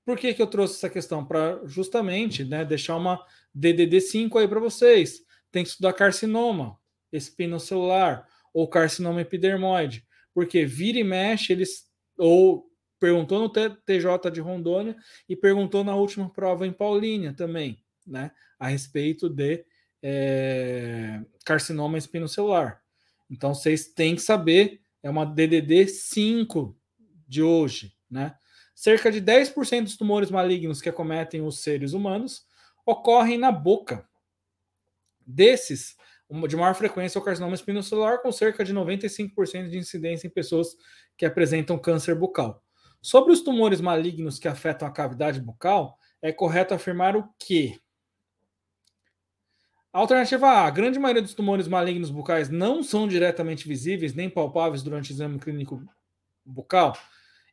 Por que, que eu trouxe essa questão? Para justamente né, deixar uma DDD5 aí para vocês. Tem que estudar carcinoma espinocelular ou carcinoma epidermoide porque vira e mexe, eles ou perguntou no TJ de Rondônia e perguntou na última prova em Paulínia também, né, a respeito de é, carcinoma espinocelular. Então vocês têm que saber, é uma DDD 5 de hoje, né? Cerca de 10% dos tumores malignos que acometem os seres humanos ocorrem na boca. Desses, de maior frequência é o carcinoma espinocelular, com cerca de 95% de incidência em pessoas que apresentam câncer bucal. Sobre os tumores malignos que afetam a cavidade bucal, é correto afirmar o que? Alternativa A: a grande maioria dos tumores malignos bucais não são diretamente visíveis nem palpáveis durante o exame clínico bucal.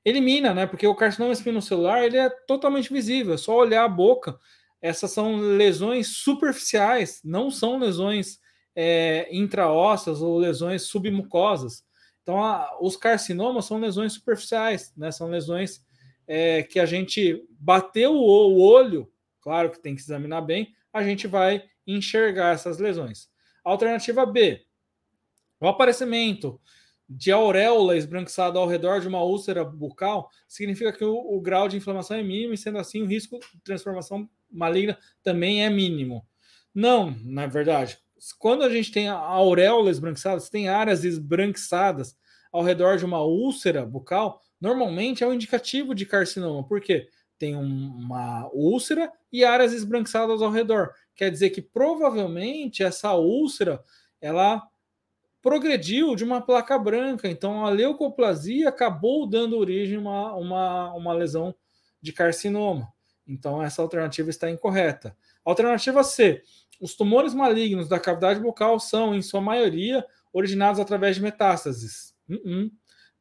Elimina, né? Porque o carcinoma espinocelular ele é totalmente visível, é só olhar a boca. Essas são lesões superficiais, não são lesões é, intraósseas ou lesões submucosas. Então, a, os carcinomas são lesões superficiais, né? São lesões é, que a gente bateu o, o olho, claro que tem que examinar bem, a gente vai enxergar essas lesões. Alternativa B, o aparecimento de auréola esbranquiçada ao redor de uma úlcera bucal significa que o, o, grau de inflamação é mínimo e, sendo assim, o risco de transformação maligna também é mínimo. Não, na verdade. Quando a gente tem auréola esbranquiçada, se tem áreas esbranquiçadas ao redor de uma úlcera bucal, normalmente é um indicativo de carcinoma. Por quê? Tem um, uma úlcera e áreas esbranquiçadas ao redor. Quer dizer que provavelmente essa úlcera ela progrediu de uma placa branca. Então a leucoplasia acabou dando origem a uma, uma, uma lesão de carcinoma. Então essa alternativa está incorreta. Alternativa C. Os tumores malignos da cavidade bucal são, em sua maioria, originados através de metástases. Uh -uh.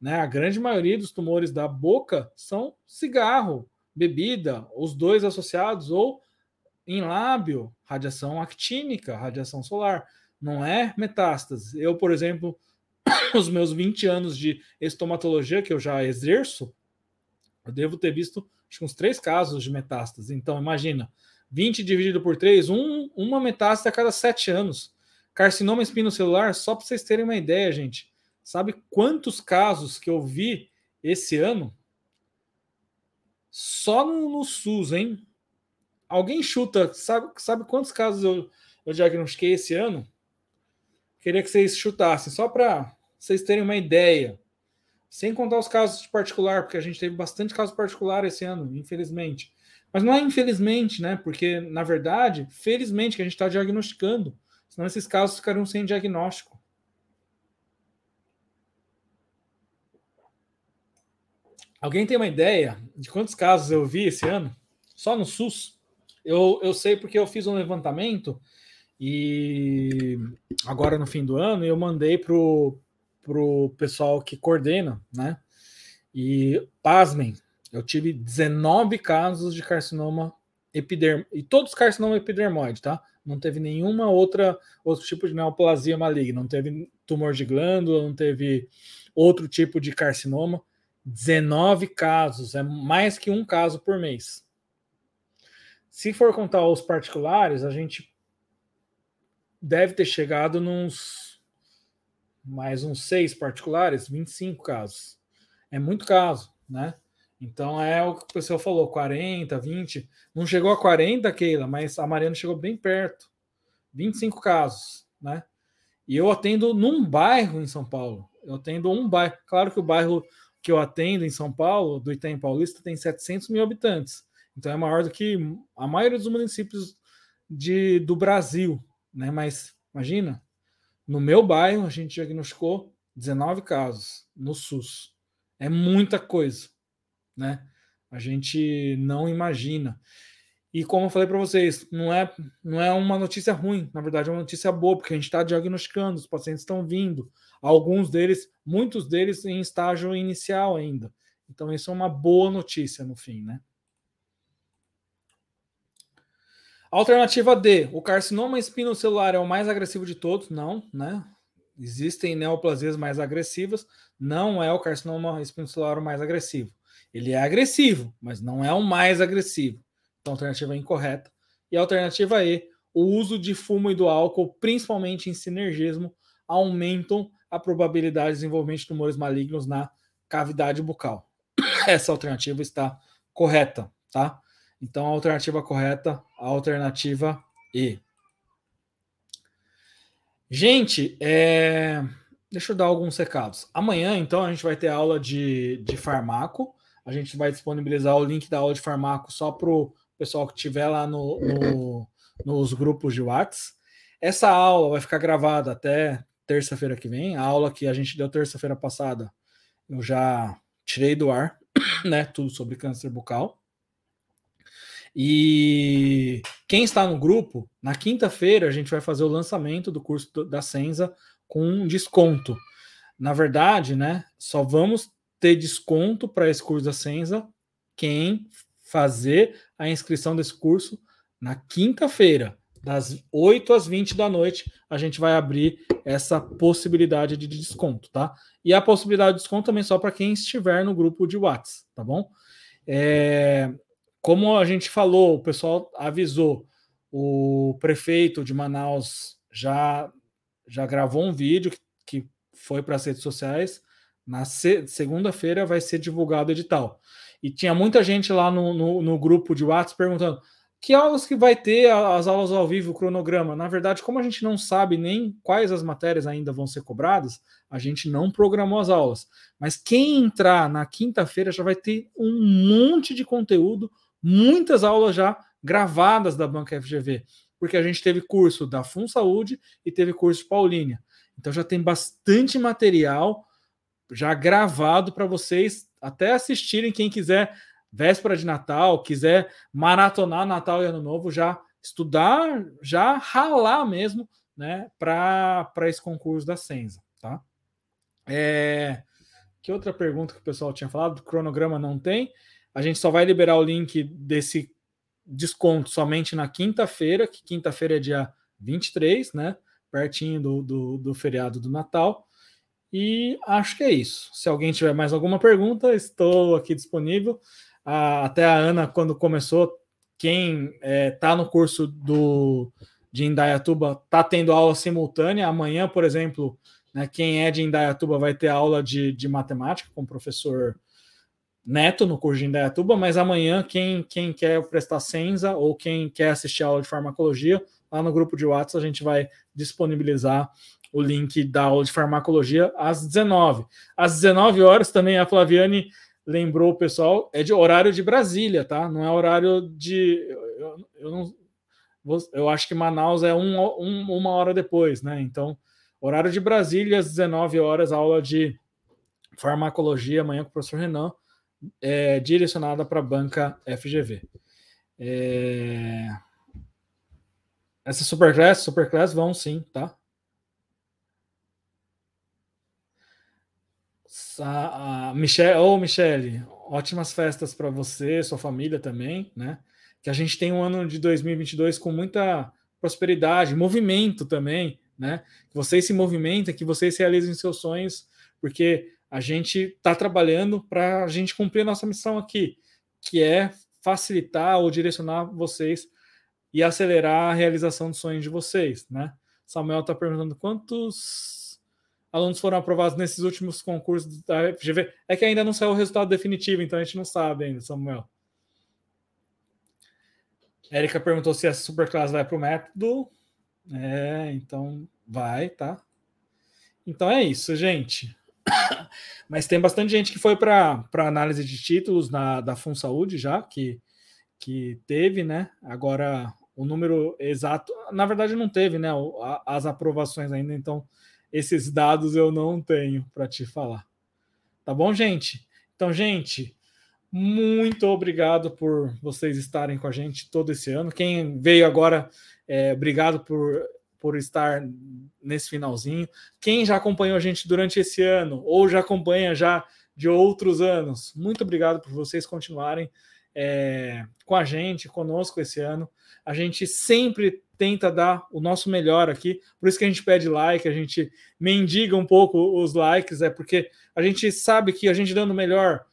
Né? A grande maioria dos tumores da boca são cigarro, bebida, os dois associados, ou em lábio, radiação actínica, radiação solar. Não é metástase. Eu, por exemplo, os meus 20 anos de estomatologia que eu já exerço, eu devo ter visto acho uns três casos de metástase. Então, imagina, 20 dividido por 3, um, uma metástase a cada 7 anos. Carcinoma espinocelular, só para vocês terem uma ideia, gente. Sabe quantos casos que eu vi esse ano? Só no, no SUS, hein? Alguém chuta, sabe, sabe quantos casos eu, eu diagnostiquei esse ano? Queria que vocês chutassem, só para vocês terem uma ideia. Sem contar os casos de particular, porque a gente teve bastante caso particular esse ano, infelizmente. Mas não é infelizmente, né? Porque, na verdade, felizmente que a gente está diagnosticando. Senão esses casos ficariam sem diagnóstico. Alguém tem uma ideia de quantos casos eu vi esse ano? Só no SUS? Eu, eu sei porque eu fiz um levantamento e agora no fim do ano eu mandei pro, pro pessoal que coordena, né? E pasmem, eu tive 19 casos de carcinoma epidermoide, e todos carcinoma epidermoide, tá? Não teve nenhuma outra outro tipo de neoplasia maligna, não teve tumor de glândula, não teve outro tipo de carcinoma. 19 casos, é mais que um caso por mês. Se for contar os particulares, a gente deve ter chegado nos mais uns seis particulares, 25 casos. É muito caso, né? Então é o que o pessoal falou, 40, 20. Não chegou a 40, Keila, mas a Mariana chegou bem perto. 25 casos, né? E eu atendo num bairro em São Paulo. Eu atendo um bairro. Claro que o bairro que eu atendo em São Paulo, do Itaim Paulista, tem 700 mil habitantes. Então é maior do que a maioria dos municípios de, do Brasil. Né? Mas imagina, no meu bairro a gente diagnosticou 19 casos no SUS. É muita coisa. Né? A gente não imagina. E como eu falei para vocês, não é, não é uma notícia ruim, na verdade é uma notícia boa, porque a gente está diagnosticando, os pacientes estão vindo, alguns deles, muitos deles em estágio inicial ainda. Então, isso é uma boa notícia no fim, né? Alternativa D, o carcinoma espinocelular é o mais agressivo de todos? Não, né? Existem neoplasias mais agressivas, não é o carcinoma espinocelular o mais agressivo. Ele é agressivo, mas não é o mais agressivo. Então, alternativa é incorreta. E a alternativa E, o uso de fumo e do álcool, principalmente em sinergismo, aumentam a probabilidade de desenvolvimento de tumores malignos na cavidade bucal. Essa alternativa está correta, tá? Então, a alternativa correta, a alternativa E. Gente, é... deixa eu dar alguns recados. Amanhã, então, a gente vai ter aula de, de farmaco. A gente vai disponibilizar o link da aula de farmaco só para o pessoal que estiver lá no, no, nos grupos de WhatsApp. Essa aula vai ficar gravada até terça-feira que vem. A aula que a gente deu terça-feira passada, eu já tirei do ar, né? Tudo sobre câncer bucal. E quem está no grupo, na quinta-feira a gente vai fazer o lançamento do curso da Senza com um desconto. Na verdade, né, só vamos ter desconto para esse curso da Senza quem fazer a inscrição desse curso na quinta-feira, das 8 às 20 da noite, a gente vai abrir essa possibilidade de desconto, tá? E a possibilidade de desconto também só para quem estiver no grupo de WhatsApp, tá bom? É, como a gente falou, o pessoal avisou, o prefeito de Manaus já, já gravou um vídeo que, que foi para as redes sociais. Na se, segunda-feira vai ser divulgado o edital. E tinha muita gente lá no, no, no grupo de WhatsApp perguntando que aulas que vai ter as aulas ao vivo, o cronograma? Na verdade, como a gente não sabe nem quais as matérias ainda vão ser cobradas, a gente não programou as aulas. Mas quem entrar na quinta-feira já vai ter um monte de conteúdo muitas aulas já gravadas da Banca FGV, porque a gente teve curso da Fun Saúde e teve curso Paulínia. Então já tem bastante material já gravado para vocês até assistirem quem quiser véspera de Natal, quiser maratonar Natal e Ano Novo, já estudar, já ralar mesmo, né, para esse concurso da Senza, tá? É, que outra pergunta que o pessoal tinha falado? Do cronograma não tem. A gente só vai liberar o link desse desconto somente na quinta-feira, que quinta-feira é dia 23, né? Pertinho do, do, do, feriado do Natal. E acho que é isso. Se alguém tiver mais alguma pergunta, estou aqui disponível. Até a Ana, quando começou, quem está é, tá no curso do, de Indaiatuba está tendo aula simultânea. Amanhã, por exemplo, né, quem é de Indaiatuba vai ter aula de, de matemática com o professor Neto no curso de Indaiatuba, mas amanhã quem, quem quer prestar Senza ou quem quer assistir a aula de farmacologia, lá no grupo de WhatsApp a gente vai disponibilizar o link da aula de farmacologia às 19. Às 19 horas também a Flaviane lembrou o pessoal, é de horário de Brasília, tá? Não é horário de. Eu, eu não. Eu acho que Manaus é um, um, uma hora depois, né? Então, horário de Brasília, às 19 horas, aula de farmacologia amanhã com o professor Renan é, direcionada para a banca FGV. É... Essa Superclass, Superclass vão sim, tá? A, Michelle, oh, Michele, ótimas festas para você, sua família também, né? Que a gente tem um ano de 2022 com muita prosperidade, movimento também, né? Que vocês se movimentem, que vocês realizem seus sonhos, porque a gente está trabalhando para a gente cumprir a nossa missão aqui, que é facilitar ou direcionar vocês e acelerar a realização dos sonhos de vocês, né? Samuel está perguntando quantos alunos foram aprovados nesses últimos concursos da FGV. É que ainda não saiu o resultado definitivo, então a gente não sabe ainda, Samuel. Érica perguntou se a superclasse vai para o método. É, então vai, tá? Então é isso, gente. Mas tem bastante gente que foi para análise de títulos na, da Fun Saúde já, que, que teve, né? Agora o número exato, na verdade não teve, né? As aprovações ainda, então esses dados eu não tenho para te falar. Tá bom, gente? Então, gente, muito obrigado por vocês estarem com a gente todo esse ano. Quem veio agora, é, obrigado por por estar nesse finalzinho. Quem já acompanhou a gente durante esse ano ou já acompanha já de outros anos, muito obrigado por vocês continuarem é, com a gente, conosco esse ano. A gente sempre tenta dar o nosso melhor aqui, por isso que a gente pede like, a gente mendiga um pouco os likes, é porque a gente sabe que a gente dando melhor,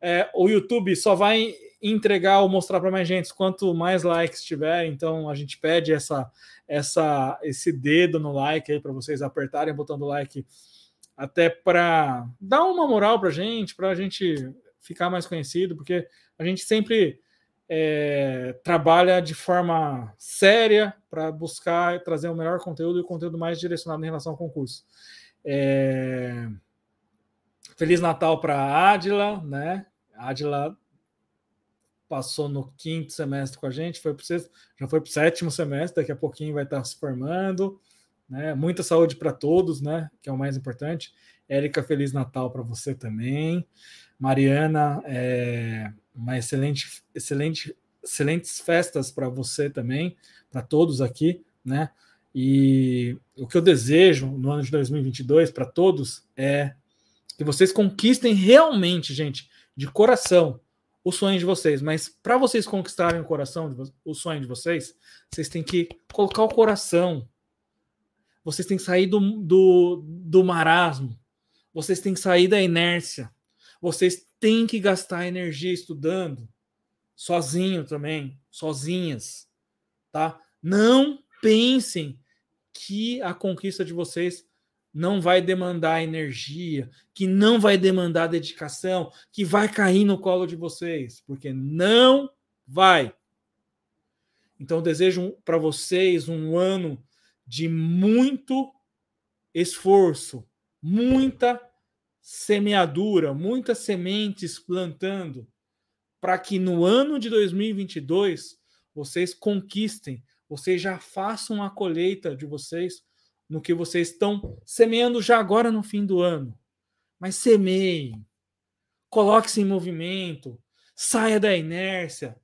é, o YouTube só vai entregar ou mostrar para mais gente quanto mais likes tiver, então a gente pede essa essa esse dedo no like aí para vocês apertarem o botão do like até para dar uma moral para gente, para a gente ficar mais conhecido, porque a gente sempre é, trabalha de forma séria para buscar trazer o melhor conteúdo e o conteúdo mais direcionado em relação ao concurso. É... Feliz Natal para a Adila, né? A Adila passou no quinto semestre com a gente, foi pro sexto, já foi para o sétimo semestre, daqui a pouquinho vai estar se formando. Né? Muita saúde para todos, né? Que é o mais importante. Érica, Feliz Natal para você também. Mariana, é, uma excelente, excelente, excelentes festas para você também, para todos aqui, né? E o que eu desejo no ano de 2022 para todos é que vocês conquistem realmente, gente, de coração, o sonho de vocês. Mas para vocês conquistarem o coração, o sonho de vocês, vocês têm que colocar o coração. Vocês têm que sair do, do, do marasmo. Vocês têm que sair da inércia. Vocês têm que gastar energia estudando, sozinho também, sozinhas, tá? Não pensem que a conquista de vocês não vai demandar energia, que não vai demandar dedicação, que vai cair no colo de vocês, porque não vai. Então, desejo para vocês um ano de muito esforço, muita semeadura, muitas sementes plantando, para que no ano de 2022 vocês conquistem, vocês já façam a colheita de vocês no que vocês estão semeando já agora no fim do ano. Mas semeiem, coloque-se em movimento, saia da inércia,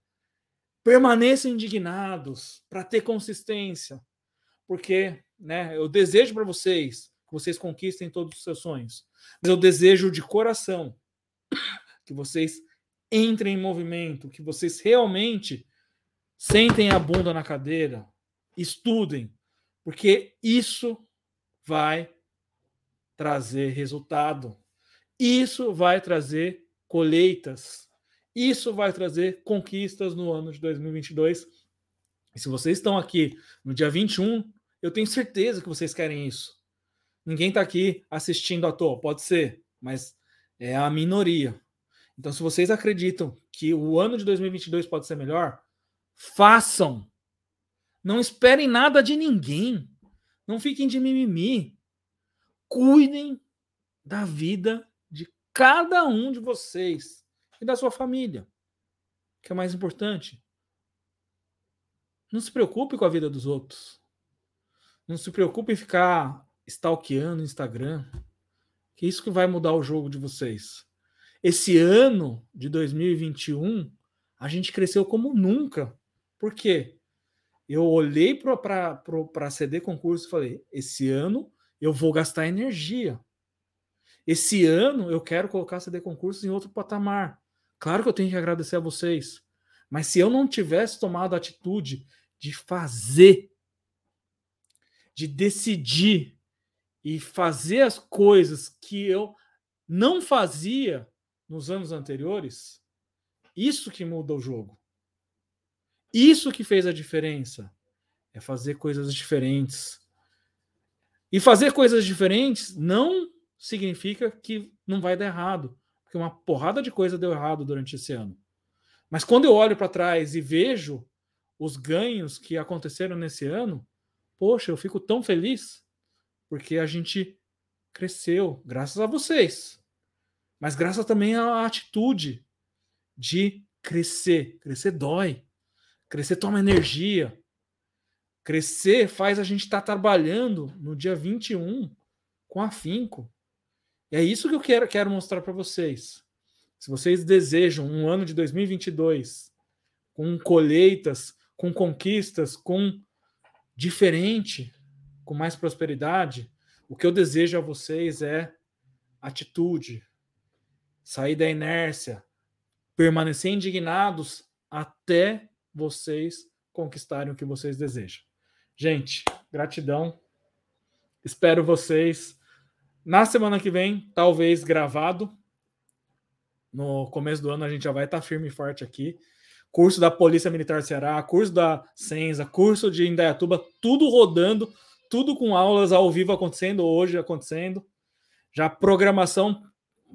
permaneçam indignados para ter consistência, porque né, eu desejo para vocês que vocês conquistem todos os seus sonhos, mas eu desejo de coração que vocês entrem em movimento, que vocês realmente sentem a bunda na cadeira, estudem, porque isso vai trazer resultado. Isso vai trazer colheitas. Isso vai trazer conquistas no ano de 2022. E se vocês estão aqui no dia 21, eu tenho certeza que vocês querem isso. Ninguém está aqui assistindo à toa, pode ser, mas é a minoria. Então, se vocês acreditam que o ano de 2022 pode ser melhor, façam. Não esperem nada de ninguém. Não fiquem de mimimi. Cuidem da vida de cada um de vocês e da sua família, que é mais importante. Não se preocupe com a vida dos outros. Não se preocupe em ficar stalkeando o Instagram, que é isso que vai mudar o jogo de vocês. Esse ano de 2021, a gente cresceu como nunca. Por quê? eu olhei para CD concurso e falei: esse ano eu vou gastar energia. Esse ano eu quero colocar CD concurso em outro patamar. Claro que eu tenho que agradecer a vocês. Mas se eu não tivesse tomado a atitude de fazer, de decidir e fazer as coisas que eu não fazia nos anos anteriores, isso que muda o jogo. Isso que fez a diferença. É fazer coisas diferentes. E fazer coisas diferentes não significa que não vai dar errado. Porque uma porrada de coisa deu errado durante esse ano. Mas quando eu olho para trás e vejo os ganhos que aconteceram nesse ano, poxa, eu fico tão feliz porque a gente cresceu, graças a vocês. Mas graças também à atitude de crescer. Crescer dói. Crescer toma energia. Crescer faz a gente estar tá trabalhando no dia 21 com afinco. E é isso que eu quero, quero mostrar para vocês. Se vocês desejam um ano de 2022 com colheitas, com conquistas, com diferente, com mais prosperidade, o que eu desejo a vocês é atitude, sair da inércia, permanecer indignados até vocês conquistarem o que vocês desejam. Gente, gratidão. Espero vocês na semana que vem, talvez gravado. No começo do ano a gente já vai estar firme e forte aqui. Curso da Polícia Militar do Ceará, curso da Senza, curso de Indaiatuba, tudo rodando, tudo com aulas ao vivo acontecendo, hoje acontecendo. Já programação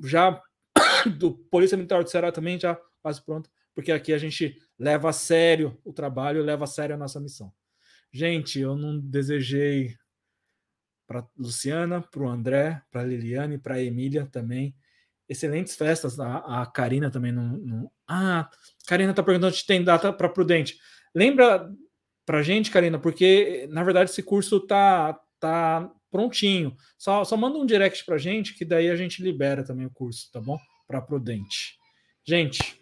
já do Polícia Militar do Ceará também já quase pronto porque aqui a gente leva a sério o trabalho, leva a sério a nossa missão. Gente, eu não desejei para Luciana, para o André, para Liliane, para Emília também, excelentes festas. A, a Karina também não, não. Ah, Karina tá perguntando se tem data para Prudente. Lembra pra gente, Karina, porque na verdade esse curso tá, tá prontinho. Só, só manda um direct pra gente que daí a gente libera também o curso, tá bom? Para Prudente. Gente,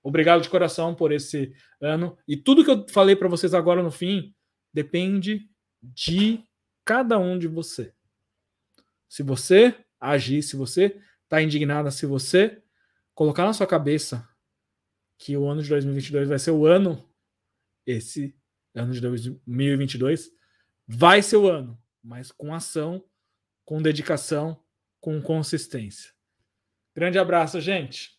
obrigado de coração por esse ano e tudo que eu falei para vocês agora no fim depende de cada um de você. Se você agir, se você está indignada, se você colocar na sua cabeça que o ano de 2022 vai ser o ano, esse ano de 2022 vai ser o ano, mas com ação, com dedicação, com consistência. Grande abraço, gente.